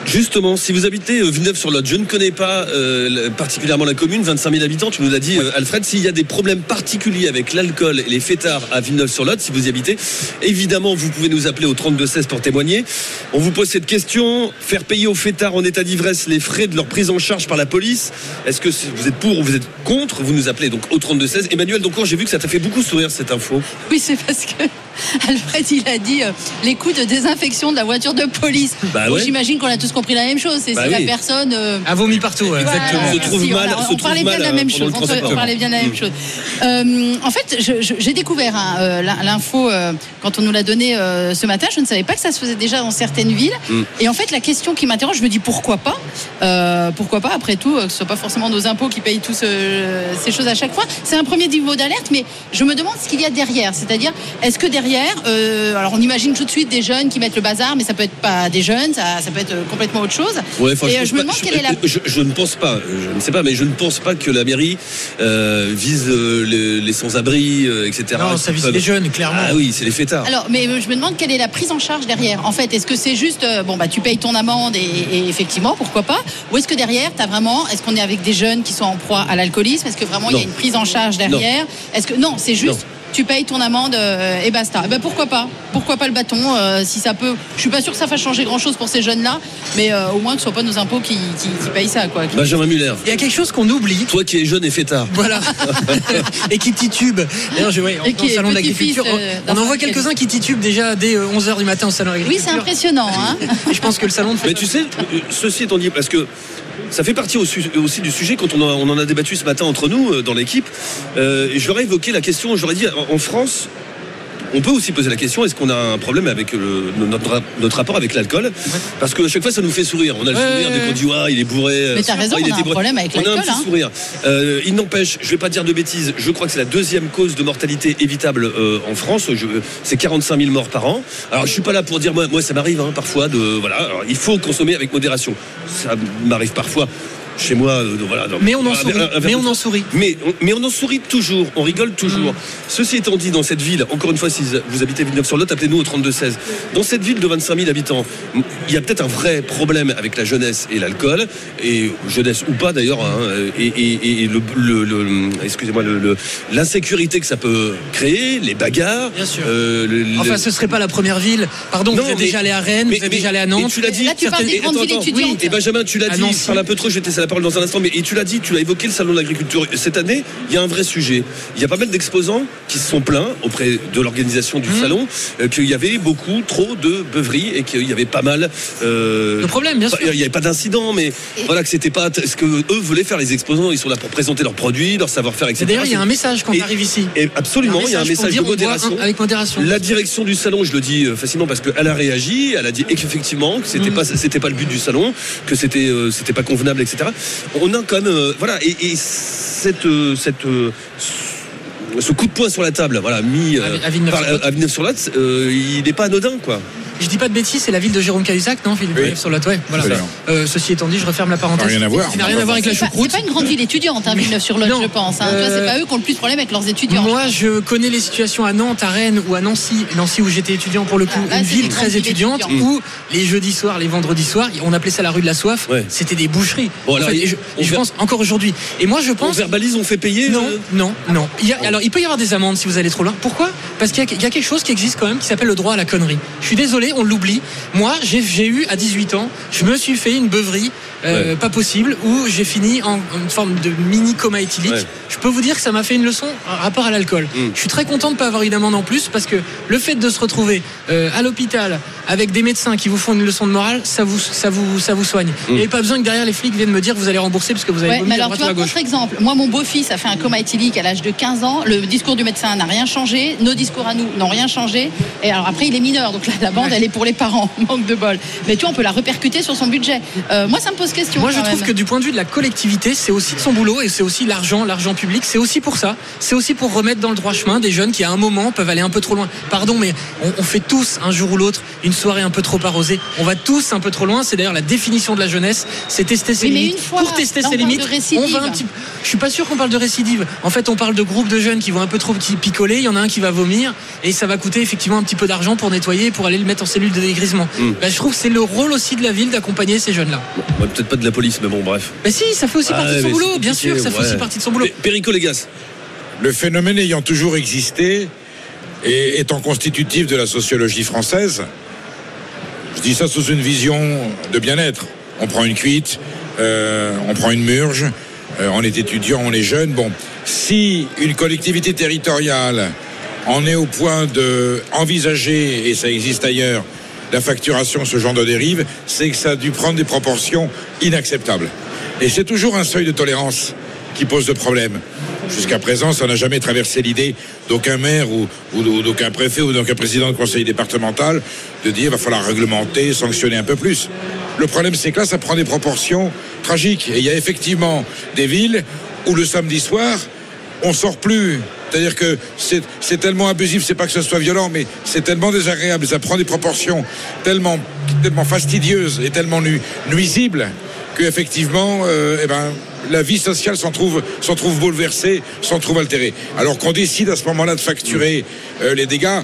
C: Justement, si vous habitez euh, Villeneuve-sur-Lot, je ne connais pas euh, particulièrement la commune, 25 000 habitants, tu nous l'as dit, euh, Alfred, s'il y a des problèmes particuliers avec l'alcool et les fêtards à Villeneuve-sur-Lot, si vous y habitez, évidemment, vous pouvez nous appeler au 3216 pour témoigner. On vous pose cette question, faire payer aux fêtards en état d'ivresse les frais de leur prise en charge par la police, est-ce que vous êtes pour ou vous êtes contre Vous nous appelez donc au 3216. Emmanuel, donc j'ai vu que ça t'a fait beaucoup sourire cette info.
F: Oui, c'est parce que [laughs] Alfred, il a dit euh, les coûts de désinfection de la voiture de police.
C: Bah ouais.
F: J'imagine qu'on a tous compris la même chose. C'est
C: Bah
F: si la personne. euh,
G: A vomi partout. ouais.
F: voilà,
C: Exactement. Se trouve mal-
F: voilà.
C: se
F: on
C: trouve
F: parlait bien
C: mal,
F: de la même
C: euh, pendant
F: chose. On, se- on parlait bien de la même
C: Mm.
F: chose. Euh, en fait, j'ai découvert hein, euh, l'in- l'info euh, quand on nous l'a donné euh, ce matin. Je ne savais pas que ça se faisait déjà dans certaines villes.
C: Mm.
F: Et en fait, la question qui m'interroge, je me dis pourquoi pas Euh, Pourquoi pas Après tout, euh, que ce soit pas forcément nos impôts qui payent tous euh, ces choses à chaque fois. C'est un premier niveau d'alerte, mais je me demande ce qu'il y a derrière. C'est-à-dire, est-ce que derrière, euh, alors on imagine tout de suite des jeunes qui mettent le bazar, mais ça peut être pas des jeunes, ça, ça peut être euh, complètement autre chose.
C: Ouais, enfin,
F: Et
C: je, pense
F: je me
C: pas-
F: demande
C: je-
F: quelle est la
C: je, je ne pense pas, je ne sais pas, mais je ne pense pas que la mairie euh, vise euh, les, les sans-abri, euh, etc.
G: Non, ça vise les jeunes, clairement.
C: Ah oui, c'est les fêtards.
F: Alors, mais je me demande quelle est la prise en charge derrière. En fait, est-ce que c'est juste, euh, bon, bah, tu payes ton amende et, et effectivement, pourquoi pas? Ou est-ce que derrière, tu as vraiment, est-ce qu'on est avec des jeunes qui sont en proie à l'alcoolisme? Est-ce que vraiment il y a une prise en charge derrière? Est-ce que non, c'est juste.
C: Non.
F: Tu payes ton amende euh, et basta. Eh ben pourquoi pas? Pourquoi pas le bâton euh, Si ça peut. Je suis pas sûr que ça fasse changer grand chose pour ces jeunes-là, mais euh, au moins que ce soit pas nos impôts qui, qui, qui payent ça, quoi.
C: Benjamin Muller,
G: Il y a quelque chose qu'on oublie.
C: toi qui es jeune et fêtard.
G: Voilà. [laughs] et qui titube. D'ailleurs, je vois
F: Et
G: en salon
F: petit-fils,
G: d'agriculture.
F: euh,
G: on en voit quelques-uns qui titubent déjà dès 11h du matin au salon
F: Oui,
G: d'agriculture.
F: c'est impressionnant, hein
G: Et je pense que le salon de
C: Mais tu sais, ceci étant dit, parce que ça fait partie aussi, du sujet quand on, en- on en a débattu ce matin entre nous dans l'équipe. Euh, ai évoqué la question, ai dit en, France. On peut aussi poser la question est-ce qu'on a un problème avec le- notre, notre rapport avec l'alcool? Parce que à chaque fois ça nous fait sourire. On a le
G: Ouais,
C: sourire
G: ouais,
C: dès qu'on dit ouais, il est bourré.
F: Mais t'as
C: euh,
F: raison,
C: il
F: on a
C: était
F: un
C: bourré.
F: problème avec
C: On a un
F: l'alcool,
C: petit
F: hein.
C: sourire. Euh, il n'empêche, je vais pas dire de bêtises, je crois que c'est la deuxième cause de mortalité évitable euh, en France. Je- C'est 45 000 morts par an. Alors je suis pas là pour dire moi, moi ça m'arrive hein, parfois de voilà. Alors, il faut consommer avec modération. Ça m'arrive parfois chez moi. euh, voilà.
G: Mais on en sourit.
C: un
G: Mais on en sourit.
C: Mais on, mais on en sourit toujours, on rigole toujours. Ceci étant dit, dans cette ville, encore une fois, si vous habitez Villeneuve-sur-Lot, appelez-nous au 3216. Dans cette ville de 25 000 habitants, il y a peut-être un vrai problème avec la jeunesse et l'alcool, et jeunesse ou pas d'ailleurs, hein, et, et- et le, le- le- excusez-moi, le- le- l'insécurité que ça peut créer, les bagarres.
G: Bien sûr.
C: euh, le- le-
G: Enfin, ce serait pas la première ville. Pardon,
C: Non,
G: vous êtes
C: mais-
G: déjà allé à Rennes,
C: mais-
G: vous êtes déjà allé à
C: et
G: Nantes.
C: tu l'as dit.
F: Là, tu parles des
C: certaines-
F: grandes villes
C: attends.
F: étudiantes.
C: Et Benjamin, tu l'as
G: À
C: dit,
G: Nancy.
C: je parle un peu trop, je vais te laisser la parole dans un instant, mais et tu l'as dit, tu l'as évoqué le salon de l'agriculture. Cette année, il y a un vrai sujet. Il y a pas mal d'exposants qui se sont plaints auprès de l'organisation
G: Mmh.
C: du salon euh, qu'il y avait beaucoup trop de beuveries et qu'il y avait pas mal. euh,
G: Le problème, bien
C: pas-
G: sûr.
C: Il n'y avait pas d'incident, mais voilà que c'était pas ce que eux voulaient faire les exposants. Ils sont là pour présenter leurs produits, leur savoir-faire, etc.
G: Et d'ailleurs, il y a un message quand on arrive ici.
C: Et absolument, il y a un message de modération.
G: un- avec modération.
C: La direction du salon, je le dis euh, facilement parce qu'elle a réagi, elle a dit qu'effectivement que c'était pas c'était pas le but du salon, que c'était euh, c'était pas convenable, etc. On a quand même euh, voilà et, et cette euh, cette euh, ce coup de poing sur la table, voilà, mis
G: À- à Villeneuve-sur-Lot.
C: il n'est pas anodin, quoi.
G: Je dis pas de bêtises, c'est la ville de Jérôme Cahuzac, non Philippe
E: Oui.
G: Sur la ouais, voilà. Euh, Ceci étant dit, je referme la parenthèse.
E: Ça n'a rien à voir.
G: Ça n'a rien à voir avec la
F: C'est pas,
G: choucroute.
F: c'est pas une grande ville étudiante, hein, Villeneuve-sur-Lot, je pense. Hein. Tu vois,
G: Euh,
F: C'est pas eux qui ont le plus de problème avec leurs étudiants.
G: Moi, je connais les situations à Nantes, à Rennes ou à Nancy. Nancy où j'étais étudiant pour le coup,
F: Ah, là,
G: une ville très étudiante où les jeudis soirs, les vendredis soirs, on appelait ça la rue de la soif.
C: Ouais.
G: C'était des boucheries.
C: Bon,
G: En
C: alors,
G: fait,
C: il-
G: et je,
C: on
G: et je
C: ver-
G: pense encore aujourd'hui. Et moi, je
C: On
G: pense.
C: verbalise, on fait payer.
G: Non,
C: euh,
G: non, non. Il y a- alors, il peut y avoir des amendes si vous allez trop loin. Pourquoi? Parce qu'il y a quelque chose qui existe quand même qui s'appelle le droit à la connerie. Je suis désolé, on l'oublie. Moi, j'ai eu à 18 ans, je me suis fait une beuverie euh,
C: Ouais.
G: pas possible où j'ai fini en, une forme de mini coma éthylique.
C: Ouais.
G: Je peux vous dire que ça m'a fait une leçon en rapport à l'alcool.
C: Mm.
G: Je suis très content de ne pas avoir eu d'amende en plus parce que le fait de se retrouver euh, à l'hôpital avec des médecins qui vous font une leçon de morale, ça vous, ça vous, ça vous soigne. Il n'y avait pas besoin que derrière les flics viennent me dire que vous allez rembourser parce que vous avez
F: Ouais,
G: vomi
F: mais
G: à
F: alors, tu
G: droite ou
F: vois,
G: à gauche.
F: contre-exemple, moi, mon beau-fils a fait un coma éthylique à l'âge de 15 ans. Le discours du médecin n'a rien changé. Nos discours à nous n'ont rien changé. Et alors, après, il est mineur. Donc là, la bande,
G: Ouais.
F: elle est pour les parents. [laughs] Manque de bol. Mais tu vois, on peut la répercuter sur son budget. Euh, moi, ça me pose question.
G: Moi, je trouve
F: même.
G: que du point de vue de la collectivité, c'est aussi de son boulot et c'est aussi l'argent, l'argent public. C'est aussi pour ça. C'est aussi pour remettre dans le droit chemin des jeunes qui, à un moment, peuvent aller un peu trop loin. Pardon, mais on, on fait tous un jour ou l'autre une soirée un peu trop arrosée. On va tous un peu trop loin. C'est d'ailleurs la définition de la jeunesse. C'est tester ses
F: Oui, mais
G: limites.
F: une fois,
G: pour tester ses
F: parle
G: limites,
F: de récidive.
G: on va un petit. Je suis pas sûr qu'on parle de récidive. En fait, on parle de groupes de jeunes qui vont un peu trop picoler. Il y en a un qui va vomir et ça va coûter effectivement un petit peu d'argent pour nettoyer, pour aller le mettre en cellule de dégrisement.
C: Mm.
G: Ben, je trouve que c'est le rôle aussi de la ville d'accompagner ces jeunes-là.
C: Peut-être pas de la police, mais bon, bref.
G: Mais si, ça fait aussi
C: Ah
G: partie de son boulot, bien sûr, ça fait aussi partie de son boulot.
C: Perico Légas.
E: Le phénomène ayant toujours existé et étant constitutif de la sociologie française, je dis ça sous une vision de bien-être. On prend une cuite, euh, on prend une murge, euh, on est étudiant, on est jeune. Bon, si une collectivité territoriale en est au point de envisager, et ça existe ailleurs, la facturation, ce genre de dérive, c'est que ça a dû prendre des proportions inacceptables. Et c'est toujours un seuil de tolérance qui pose de problème. Jusqu'à présent, ça n'a jamais traversé l'idée d'aucun maire ou, d'aucun préfet ou d'aucun président de conseil départemental de dire va falloir réglementer, sanctionner un peu plus. Le problème, c'est que là, ça prend des proportions tragiques. Et il y a effectivement des villes où le samedi soir, on sort plus. C'est-à-dire que c'est tellement abusif, c'est pas que ce soit violent, mais c'est tellement désagréable, ça prend des proportions tellement, fastidieuses et tellement nu- nuisibles que effectivement, euh, eh ben, la vie sociale s'en trouve, bouleversée, s'en trouve altérée. Alors qu'on décide à ce moment-là de facturer euh, les dégâts,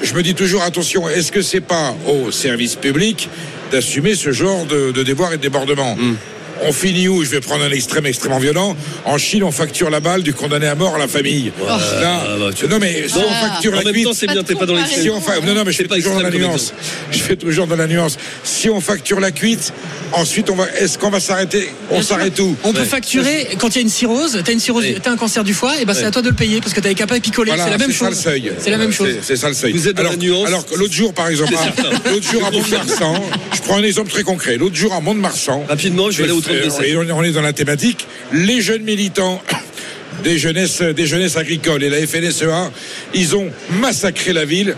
E: je me dis toujours attention, est-ce que c'est pas au service public d'assumer ce genre de, de déboires et de débordements? On finit où? Je vais prendre un extrême extrêmement violent. En Chine, on facture la balle du condamné à mort à la famille. Là,
C: ah, bah, tu-
E: non mais si
C: Non,
E: on facture
C: en
E: la
C: même
E: cuite,
C: temps, c'est bien, t'es pas dans les
E: si on fa- Non, non, mais je
C: C'est
E: fais
C: pas
E: toujours dans la nuance. [laughs] Je fais toujours dans la nuance. Si on facture la cuite, ensuite, on va. Est-ce qu'on va s'arrêter? On s'arrête où?
G: On peut
C: Ouais.
G: facturer quand il y a une cirrhose, t'as une cirrhose,
C: Ouais.
G: t'as un cancer du foie, et ben c'est
C: Ouais.
G: à toi de le payer parce que t'avais qu'à pas picoler.
E: Voilà,
G: c'est la même
E: ça le
G: chose.
E: seuil.
G: C'est la même chose.
E: C'est- ça le seuil.
C: Vous êtes dans
E: alors,
C: la nuance.
E: Alors que l'autre jour, par exemple, l'autre jour à. [laughs] Mont-de-Marsan, je prends un exemple très concret. L'autre jour à Mont-de-Marsan,
C: Rapidement, je vais aller au 32
E: et on est dans la thématique. Les jeunes militants [coughs] des jeunesses, des jeunesses agricoles et la FNSEA, ils ont massacré la ville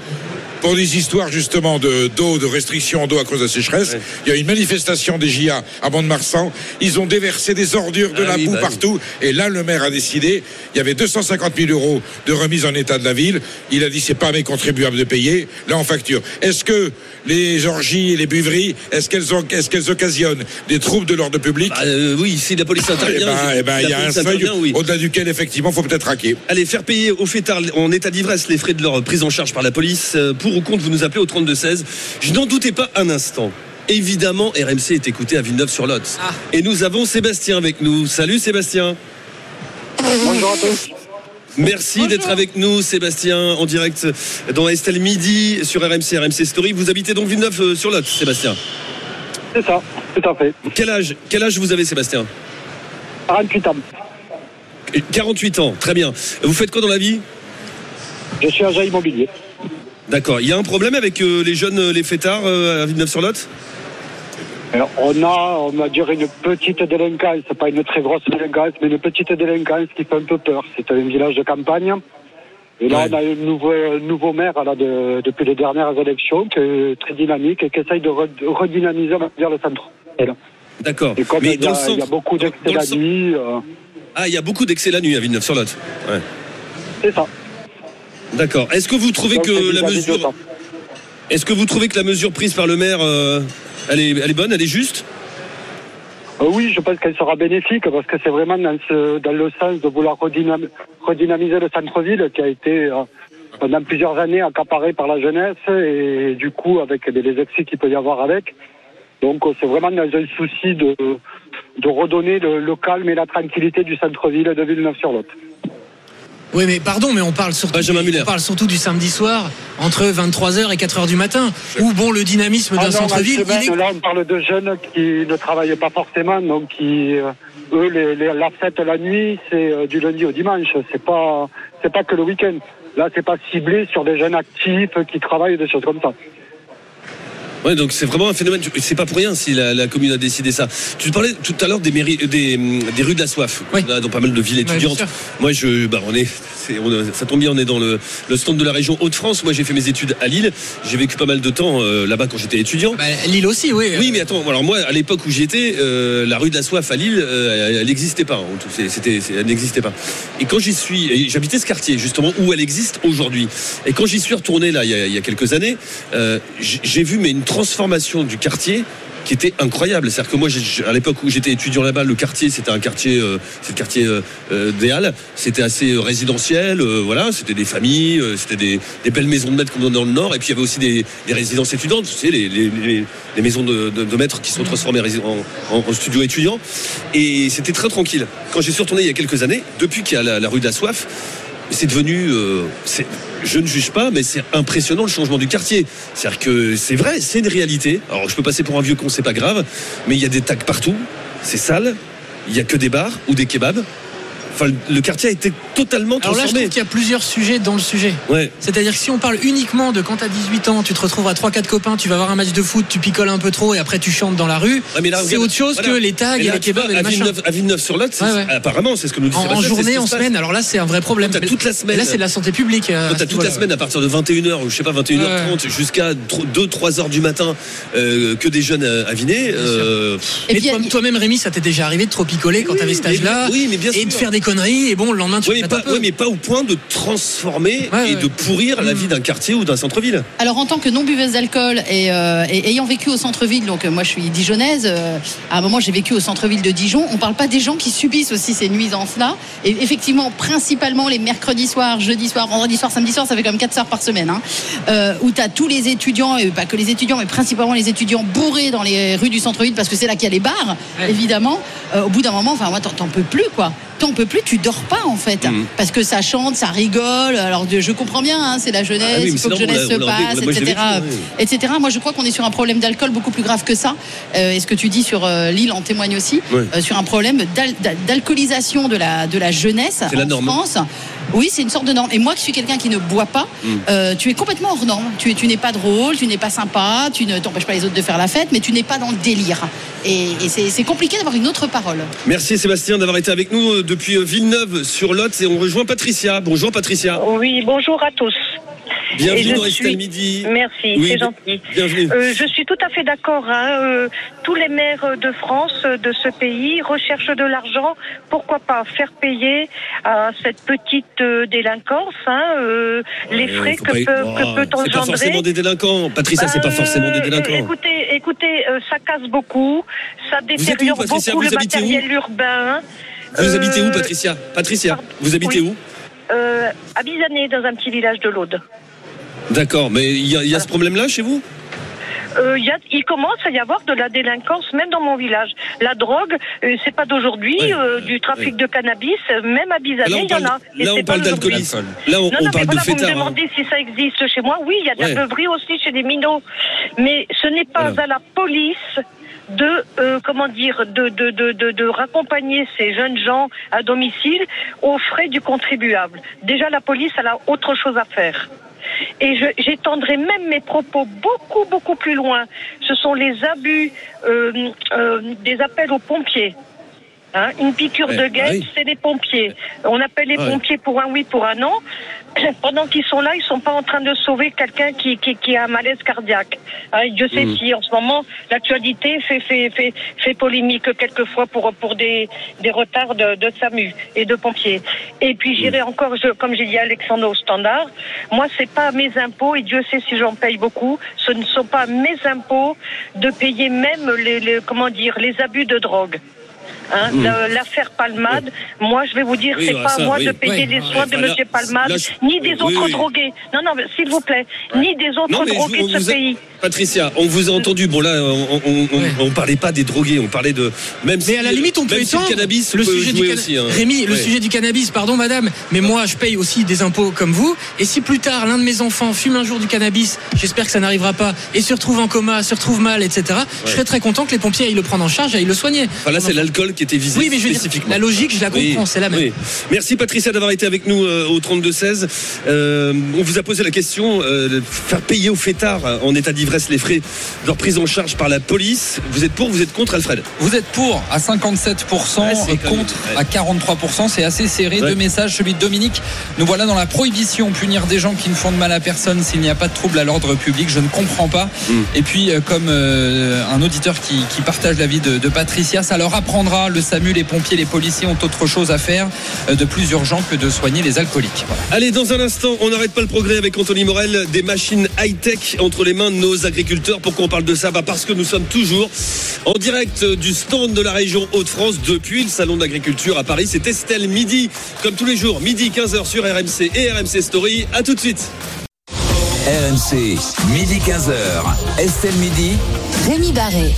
E: pour des histoires justement de d'eau, de restrictions d'eau à cause de la sécheresse. Il y a une manifestation des JA à Mont-de-Marsan. Ils ont déversé des ordures, de
C: Ah
E: la
C: oui,
E: boue
C: bah oui.
E: partout. Et là, le maire a décidé. Il y avait 250 000 euros de remise en état de la ville. Il a dit c'est pas à mes contribuables de payer. Là, on facture. Est-ce que les orgies et les buveries, est-ce qu'elles ont, est-ce qu'elles occasionnent des troubles de l'ordre public?
C: Bah, euh, oui, si la police
E: Eh
C: intervient.
E: ben,
C: je-
E: eh ben, il y a un seuil
C: intervient, oui.
E: au-delà duquel effectivement faut peut-être raquer.
C: Allez, faire payer aux fêtards en état d'ivresse les frais de leur prise en charge par la police. Euh, Pour ou contre, vous nous appelez au 32-16. Je n'en doutais pas un instant. Évidemment, RMC est écouté à Villeneuve-sur-Lot.
G: Ah.
C: Et nous avons Sébastien avec nous. Salut Sébastien.
J: Bonjour à tous.
C: Merci d'être avec nous, Sébastien, en direct dans Estelle Midi sur RMC, RMC Story. Vous habitez donc Villeneuve-sur-Lot, Sébastien.
J: C'est ça, tout à fait.
C: Quel âge, quel âge vous avez, Sébastien
J: 48 ans.
C: 48 ans, très bien. Vous faites quoi dans la vie?
J: Je suis agent immobilier.
C: D'accord. Il y a un problème avec euh, les jeunes, euh, les fêtards euh, à Villeneuve-sur-Lot?
J: Alors, on a, on va dire, une petite délinquance, pas une très grosse délinquance, mais une petite délinquance qui fait un peu peur. C'est un village de campagne. Et là,
C: Ouais.
J: on a un nouveau, nouveau maire là, de- depuis les dernières élections qui est très dynamique et qui essaye de re- de redynamiser dire, le centre.
C: D'accord.
J: Et comme
C: Mais
J: il y,
C: dans le
J: a, il y a beaucoup d'excès la
C: centre-
J: nuit, euh,
C: Ah, il y a beaucoup d'excès la nuit à Villeneuve-sur-Lot. Ouais.
J: c'est ça.
C: D'accord. Est-ce que vous trouvez
J: Donc,
C: que la mesure, est-ce que vous trouvez que la mesure prise par le maire, euh, elle est, elle est bonne, elle est juste?
J: Euh, oui, je pense qu'elle sera bénéfique parce que c'est vraiment dans, ce, dans le sens de vouloir redynam- redynamiser le centre-ville qui a été euh, pendant plusieurs années accaparé par la jeunesse et du coup avec les, les excès qu'il peut y avoir avec. Donc c'est vraiment dans un souci de, de redonner le, le calme et la tranquillité du centre-ville de Villeneuve-sur-Lot.
G: Oui, mais pardon, mais on parle surtout,
C: Benjamin Muller.
G: on parle surtout du samedi soir entre 23h et 4h du matin, où bon, le dynamisme
J: Ah
G: d'un
J: en
G: centre-ville, est
J: Là, on parle de jeunes qui ne travaillent pas forcément, donc qui, euh, eux, les, les- la fête la nuit, c'est euh, du lundi au dimanche. C'est pas, c'est pas que le week-end. Là, c'est pas ciblé sur des jeunes actifs qui travaillent, des choses comme ça.
C: Ouais, donc c'est vraiment un phénomène. C'est pas pour rien si la, la commune a décidé ça. Tu parlais tout à l'heure des, mairies, des, des rues de la soif,
G: Oui.
C: On a dans pas mal de villes étudiantes. Moi, je, bah, on est, on a- ça tombe bien, on est dans le, le stand de la région Hauts-de-France. Moi, j'ai fait mes études à Lille. J'ai vécu pas mal de temps euh, là-bas quand j'étais étudiant.
G: Bah, Lille aussi, oui.
C: Oui, mais attends, alors moi, à l'époque où j'étais, euh, la rue de la Soif à Lille, euh, elle n'existait pas. C'était, elle n'existait pas. Et quand j'y suis, j'habitais ce quartier justement où elle existe aujourd'hui. Et quand j'y suis retourné là, il y a, il y a quelques années, j'ai vu mais une transformation du quartier qui était incroyable. C'est-à-dire que moi, à l'époque où j'étais étudiant là-bas, le quartier, c'était un quartier, euh, c'est le quartier euh, euh, des Halles. C'était assez résidentiel, voilà. C'était des familles, c'était des, belles maisons de maîtres comme dans le Nord. Et puis il y avait aussi des, résidences étudiantes, tu sais, les, maisons de, de- maîtres qui sont transformées en, en, en- studio étudiants. Et c'était très tranquille. Quand j'y suis retourné il y a quelques années, depuis qu'il y a la rue de la Soif, c'est devenu. euh, je ne juge pas, mais c'est impressionnant le changement du quartier. C'est-à-dire que c'est vrai, c'est une réalité. Alors je peux passer pour un vieux con, c'est pas grave, mais il y a des tags partout, c'est sale, il y a que des bars ou des kebabs. Enfin, le quartier a été totalement
G: Alors là, je
C: transformé.
G: trouve qu'il y a plusieurs sujets dans le sujet.
C: Ouais.
G: C'est-à-dire que si on parle uniquement de quand t'as 18 ans, tu te retrouves à 3-4 copains, tu vas voir un match de foot, tu picoles un peu trop et après tu chantes dans la rue,
C: Ouais,
G: c'est autre chose
C: voilà.
G: que les tags et,
C: là,
G: les
C: tu
G: kebabs et les machins.
C: À Villeneuve-sur-Lot, c'est-
G: Ouais, ouais.
C: apparemment, c'est ce que nous dit
G: En, journée, en semaine, alors là c'est un vrai problème.
C: T'as toute la semaine.
G: Là c'est de la santé publique. euh,
C: Toi,
G: à
C: t'as toute la semaine à partir de 21h ou je sais pas 21h30 jusqu'à 2-3 heures du matin euh, que des jeunes à Vinet. euh, pff,
F: Et
G: toi-même, Rémi, ça t'est déjà arrivé de trop picoler quand t'avais cet âge-là
C: oui, mais bien
G: et de
C: sûr.
G: faire des conneries et bon, le lendemain tu
C: oui, mais pas,
G: un peu.
C: oui, mais pas au point de transformer
G: Ouais,
C: et
G: ouais.
C: de pourrir la vie d'un quartier ou d'un centre-ville.
F: Alors en tant que non buveuse d'alcool et, euh, et ayant vécu au centre-ville, donc euh, moi je suis dijonnaise, euh, à un moment j'ai vécu au centre-ville de Dijon, on parle pas des gens qui subissent aussi ces nuisances-là. Et effectivement, principalement les mercredis soirs, jeudi soir, vendredi soir, samedi soir, ça fait quand même 4 heures par semaine, hein, euh, où tu as tous les étudiants, et pas que les étudiants, mais principalement les étudiants bourrés dans les rues du centre-ville, parce que c'est là qu'il y a les bars,
G: Ouais.
F: évidemment. Euh, au bout d'un moment, enfin moi t'en peux plus quoi. T'en peux plus, tu dors pas en fait,
C: Mhm.
F: parce que ça chante, ça rigole. Alors je comprends bien, hein, c'est la jeunesse,
C: Ah oui, mais
F: il faut que jeunesse se passe, etc. etc. Moi, je crois qu'on est sur un problème d'alcool beaucoup plus grave que ça. Euh, et ce que tu dis sur euh, l'île en témoigne aussi. Euh, sur un problème d'al- d'al- d'alcoolisation de la, de la jeunesse
C: C'est la
F: en
C: norme.
F: France? Oui, c'est une sorte de norme. Et moi, qui suis quelqu'un qui ne boit pas,
C: Mm.
F: euh, tu es complètement hors norme. Tu, es- tu n'es pas drôle, tu n'es pas sympa, tu ne t'empêches pas les autres de faire la fête, mais tu n'es pas dans le délire. Et, et c'est c'est compliqué d'avoir une autre parole.
C: Merci Sébastien d'avoir été avec nous euh, depuis euh, Villeneuve-sur-Lot et on rejoint Patricia. Bonjour Patricia.
K: Oui, bonjour à tous.
C: Bienvenue dans
K: suis-
C: Midi.
K: Merci,
C: Oui,
K: c'est gentil.
C: Bienvenue.
K: Euh, je suis tout à fait d'accord. hein, euh, tous les maires de France, euh, de ce pays, recherchent de l'argent. Pourquoi pas faire payer à cette petite euh, délinquance hein, euh, les frais que peut,
C: Oh,
K: que peut
C: C'est pas
K: engendrer.
C: forcément des délinquants. Patricia, c'est pas forcément des délinquants.
K: Écoutez, écoutez, euh, ça casse beaucoup, ça
C: êtes où,
K: détériore
C: Patricia?
K: beaucoup
C: Vous
K: le
C: habitez où?
K: matériel urbain.
C: Vous habitez où Patricia? Patricia, vous habitez
K: Oui.
C: où?
K: Euh, à Bizané, dans un petit village de l'Aude.
C: D'accord, mais il y, a- y a ce problème-là chez vous?
K: Euh, il y a- il commence à y avoir de la délinquance, même dans mon village. La drogue, euh, c'est pas d'aujourd'hui,
C: Ouais,
K: euh, du trafic
C: ouais.
K: de cannabis, euh, même à
C: on
K: il y en a. Et
C: là, on parle d'alcoolisme. Là, on,
K: Non,
C: on
K: non, mais
C: parle
K: voilà,
C: de
K: vous me
C: hein.
K: demandez si ça existe chez moi. Oui, il y a de
C: Ouais.
K: la beuverie aussi chez des minots. Mais ce n'est pas
C: Voilà.
K: à la police de, euh, comment dire, de, de, de, de, de raccompagner ces jeunes gens à domicile aux frais du contribuable. Déjà, la police, elle a autre chose à faire. Et j'étendrai même mes propos beaucoup, beaucoup plus loin. Ce sont les abus euh, euh, des appels aux pompiers. Hein, une piqûre
C: Ouais,
K: de guêpe,
C: oui.
K: c'est les pompiers. On appelle les
C: Ouais.
K: pompiers pour un oui, pour un non. [clears throat] Pendant qu'ils sont là, ils sont pas en train de sauver quelqu'un qui, qui, qui a un malaise cardiaque. Hein, Dieu sait
C: Mhm.
K: si en ce moment l'actualité fait, fait, fait, fait polémique quelquefois pour, pour des, des retards de, de SAMU et de pompiers. Et puis j'irai encore, je, comme j'ai dit à Alexandre au standard, moi c'est pas mes impôts et Dieu sait si j'en paye beaucoup. Ce ne sont pas mes impôts de payer même les, les comment dire les abus de drogue. Hein, la- L'affaire Palmade, moi je vais vous dire,
C: Oui,
K: c'est
C: bah,
K: pas
C: ça,
K: à moi
C: oui.
K: de payer les soins de Monsieur Palmade,
C: là, je-
K: ni des
C: oui,
K: autres
C: oui.
K: drogués. Non, non, s'il vous plaît, ni des autres
C: Non,
K: drogués
C: on
K: de ce
C: vous a-
K: pays.
C: Patricia, on vous a entendu. Bon là, on, on, on-
G: Ouais.
C: on parlait pas des drogués, on parlait de même
G: Mais
C: si,
G: à la limite, on peut
C: même si le
G: étendre
C: cannabis
G: le
C: peut
G: sujet du canna-
C: aussi. hein.
G: Rémi, le sujet du cannabis, pardon madame, mais moi je paye aussi des impôts comme vous. Et si plus tard l'un de mes enfants fume un jour du cannabis, j'espère que ça n'arrivera pas, et se retrouve en coma, se retrouve mal, etc. Je serais très content que les pompiers aillent le prendre en charge et aillent le soigner.
C: Enfin, là, c'est l'alcool qui était visé
G: Oui, mais je veux dire,
C: spécifiquement.
G: la logique, je la
C: Oui,
G: comprends, c'est la même.
C: oui. Merci Patricia d'avoir été avec nous euh, au 32-16. Euh, on vous a posé la question euh, de faire payer aux fêtards en état d'ivresse les frais de leur prise en charge par la police. Vous êtes pour, vous êtes contre Alfred?
D: Vous êtes pour à 57%,
C: Ouais,
D: contre
C: ouais.
D: à 43%. C'est assez serré.
C: Ouais.
D: Deux messages, celui de Dominique. Nous voilà dans la prohibition, punir des gens qui ne font de mal à personne s'il n'y a pas de trouble à l'ordre public. Je ne comprends pas.
C: Mm.
D: Et puis, comme euh, un auditeur qui, qui partage l'avis de, de Patricia, ça leur apprendra. Le SAMU, les pompiers, les policiers ont autre chose à faire euh, de plus urgent que de soigner les alcooliques. Voilà.
C: Allez, dans un instant, on n'arrête pas le progrès avec Anthony Morel, des machines high-tech entre les mains de nos agriculteurs. Pourquoi on parle de ça? Bah Parce que nous sommes toujours en direct du stand de la région Hauts-de-France depuis le Salon de l'Agriculture à Paris. C'est Estelle Midi, comme tous les jours, midi 15h sur RMC et RMC Story. À tout de suite.
B: RMC, midi 15h. Estelle Midi.
A: Rémi Barré.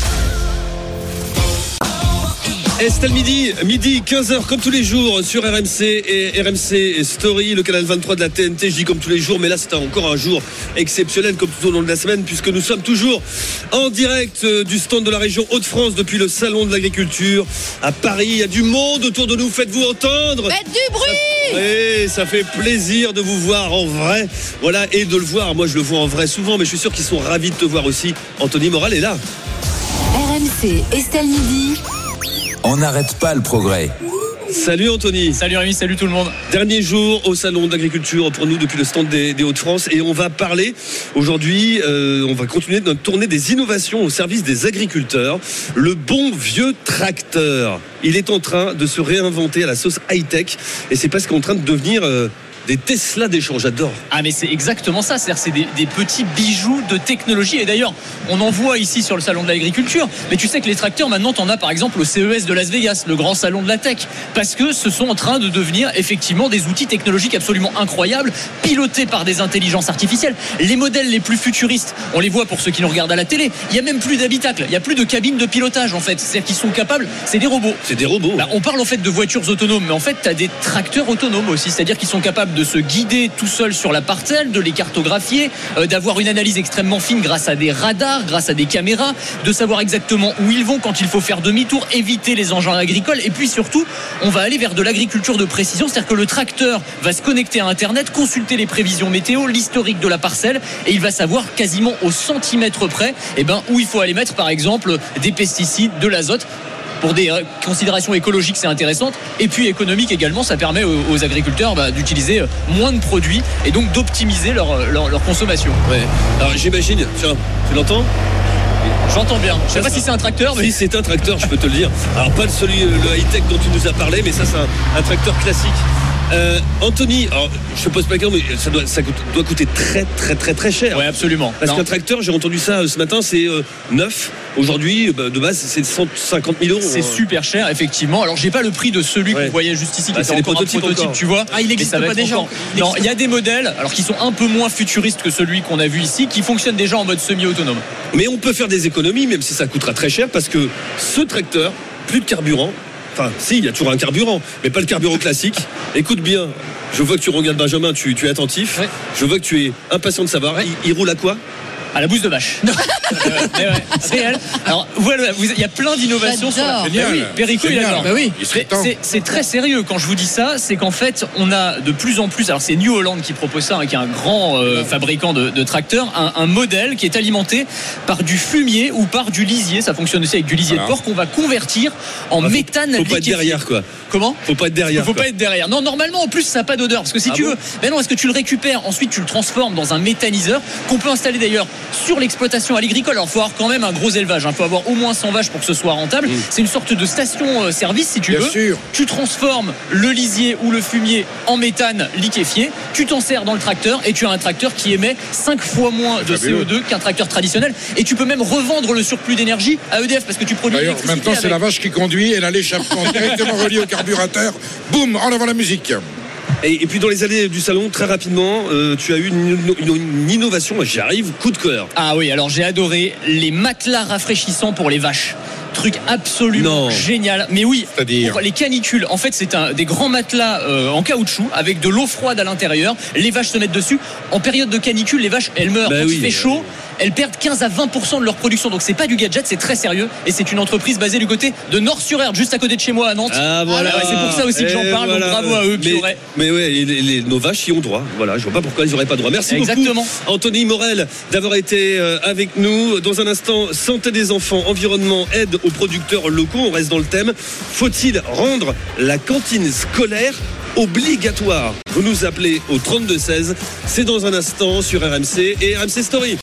C: Estelle Midi, midi 15h comme tous les jours sur RMC et RMC Story, le canal 23 de la TNT. Je dis comme tous les jours, mais là c'est encore un jour exceptionnel comme tout au long de la semaine puisque nous sommes toujours en direct euh, du stand de la région Hauts-de-France depuis le salon de l'agriculture à Paris. Il y a du monde autour de nous, faites-vous entendre.
F: Faites du bruit
C: Oui, ça fait plaisir de vous voir en vrai. Voilà, et de le voir. Moi je le vois en vrai souvent, mais je suis sûr qu'ils sont ravis de te voir aussi. Anthony Moral est là.
A: RMC Estelle Midi.
B: On n'arrête pas le progrès.
C: Salut Anthony.
L: Salut Rémi, salut tout le monde.
C: Dernier jour au salon d'agriculture pour nous depuis le stand des, des Hauts-de-France et on va parler aujourd'hui, euh, on va continuer notre tournée des innovations au service des agriculteurs. Le bon vieux tracteur, il est en train de se réinventer à la sauce high-tech et c'est presque en train de devenir euh, des Tesla d'échange. J'adore.
L: Ah mais c'est exactement ça, c'est-à-dire c'est des, des petits bijoux de technologie et d'ailleurs on en voit ici sur le salon de l'agriculture mais tu sais que les tracteurs maintenant t'en as par exemple au CES de Las Vegas, le grand salon de la tech parce que ce sont en train de devenir effectivement des outils technologiques absolument incroyables pilotés par des intelligences artificielles. Les modèles les plus futuristes, on les voit pour ceux qui nous regardent à la télé, il y a même plus d'habitacles, il y a plus de cabines de pilotage en fait, c'est-à-dire qu'ils sont capables, c'est des robots.
C: C'est des robots.
L: Bah, on parle en fait de voitures autonomes, mais en fait, tu as des tracteurs autonomes aussi, c'est-à-dire qu'ils sont capables de se guider tout seuls sur la parcelle, de les cartographier, euh, d'avoir une analyse extrêmement fine grâce à des radars, grâce à des caméras, de savoir exactement où ils vont quand il faut faire demi-tour, éviter les engins agricoles, et puis surtout, on va aller vers de l'agriculture de précision, c'est-à-dire que le tracteur va se connecter à Internet, consulter les prévisions météo, l'historique de la parcelle, et il va savoir quasiment au centimètre près, eh ben, où il faut aller mettre, par exemple, des pesticides, de l'azote pour des euh, considérations écologiques, c'est intéressant. Et puis économique également, ça permet aux, aux agriculteurs bah, d'utiliser euh, moins de produits et donc d'optimiser leur, euh, leur, leur consommation.
C: Ouais. Alors j'imagine, tiens, tu l'entends?
L: J'entends bien. Je sais pas si c'est un tracteur, mais
C: Si c'est un tracteur, je peux te le dire. Alors pas celui le high tech dont tu nous as parlé, mais ça c'est un, un tracteur classique. Euh, Anthony, alors, je te pose pas la question, mais ça doit, ça coûte- doit coûter très très très très cher.
L: ouais, absolument.
C: Parce
L: Non.
C: qu'un tracteur, j'ai entendu ça euh, ce matin, c'est euh, neuf. Aujourd'hui, bah, de base, c'est 150 000 euros.
L: C'est
C: hein.
L: super cher, effectivement. Alors, j'ai pas le prix de celui
C: Ouais.
L: qu'on voyait juste ici, qui
C: Ah,
L: était
C: c'est les
L: encore un
C: prototypes
L: prototype,
C: encore.
L: tu vois.
G: Ah, il
L: Mais
G: existe
L: ça va
G: pas déjà
L: encore- Non,
G: existe
L: il y a des modèles, alors qui sont un peu moins futuristes que celui qu'on a vu ici, qui fonctionnent déjà en mode semi-autonome.
C: Mais on peut faire des économies, même si ça coûtera très cher, parce que ce tracteur, plus de carburant. Enfin, si, il y a toujours un carburant, mais pas le carburant classique. Écoute bien, je vois que tu regardes Benjamin, tu, tu es attentif.
L: Ouais.
C: Je vois que tu es impatient de savoir.
L: Ouais.
C: Il, il roule à quoi?
L: À la bouse de vache. [laughs] Euh, mais ouais, c'est elle. Alors voilà, il y a plein d'innovations sur la.
F: J'adore.
L: Bah oui, Perico, il
E: Génial.
L: adore.
G: Bah oui.
L: C'est- très sérieux quand je vous dis ça, c'est qu'en fait on a de plus en plus, alors c'est New Holland qui propose ça, hein, qui est un grand euh, fabricant de, de tracteurs, un, un modèle qui est alimenté par du fumier ou par du lisier, ça fonctionne aussi avec du lisier
E: Voilà.
L: de porc qu'on va convertir en
C: Ah, faut-
L: méthane
C: Faut pas être derrière, quoi.
L: Comment?
C: Faut pas être derrière.
L: faut
C: quoi.
L: pas être derrière. Non, normalement, en plus, ça n'a pas d'odeur. Parce que si
C: Ah
L: tu
C: bon
L: veux, ben non, est-ce que tu le récupères, ensuite tu le transformes dans un méthaniseur qu'on peut installer d'ailleurs sur l'exploitation agricole. Alors, faut avoir quand même un gros élevage. Il faut avoir au moins 100 vaches pour que ce soit rentable. C'est une sorte de station-service, si tu
E: Bien
L: veux.
E: sûr.
L: Tu transformes le lisier ou le fumier en méthane liquéfié. Tu t'en sers dans le tracteur et tu as un tracteur qui émet 5 fois moins de
E: Fabuleux.
L: CO2 qu'un tracteur traditionnel. Et tu peux même revendre le surplus d'énergie à EDF parce que tu produis
E: D'ailleurs, maintenant, c'est la vache qui conduit et elle a l'échappement directement relié au carburateur. Boum, en avant la musique.
C: Et, et puis dans les allées du salon, très rapidement, euh, tu as eu une, une- une innovation. J'y arrive, coup de cœur.
L: Ah oui, alors j'ai adoré les matelas rafraîchissants pour les vaches. Truc absolument
C: Non.
L: génial. Mais oui, pour les canicules, en fait, c'est un, des grands matelas euh, en caoutchouc avec de l'eau froide à l'intérieur. Les vaches se mettent dessus. En période de canicule, les vaches, elles meurent.
C: Bah
L: Quand
C: oui.
L: il fait chaud, elles perdent 15 à 20% de leur production. Donc c'est pas du gadget, c'est très sérieux. Et c'est une entreprise basée du côté de Nord-sur-Erdre, juste à côté de chez moi à Nantes.
C: Ah voilà.
L: ouais, c'est pour ça aussi que j'en parle. Donc bravo à eux,
C: Mais, mais ouais, les- les- nos vaches y ont droit. Voilà, je vois pas pourquoi ils n'auraient pas droit. Merci
L: Exactement.
C: beaucoup, Anthony Morel, d'avoir été euh, avec nous. Dans un instant, santé des enfants, environnement, aide aux producteurs locaux. On reste dans le thème. Faut-il rendre la cantine scolaire obligatoire? Vous nous appelez au 32 16. C'est dans un instant sur RMC et RMC Story.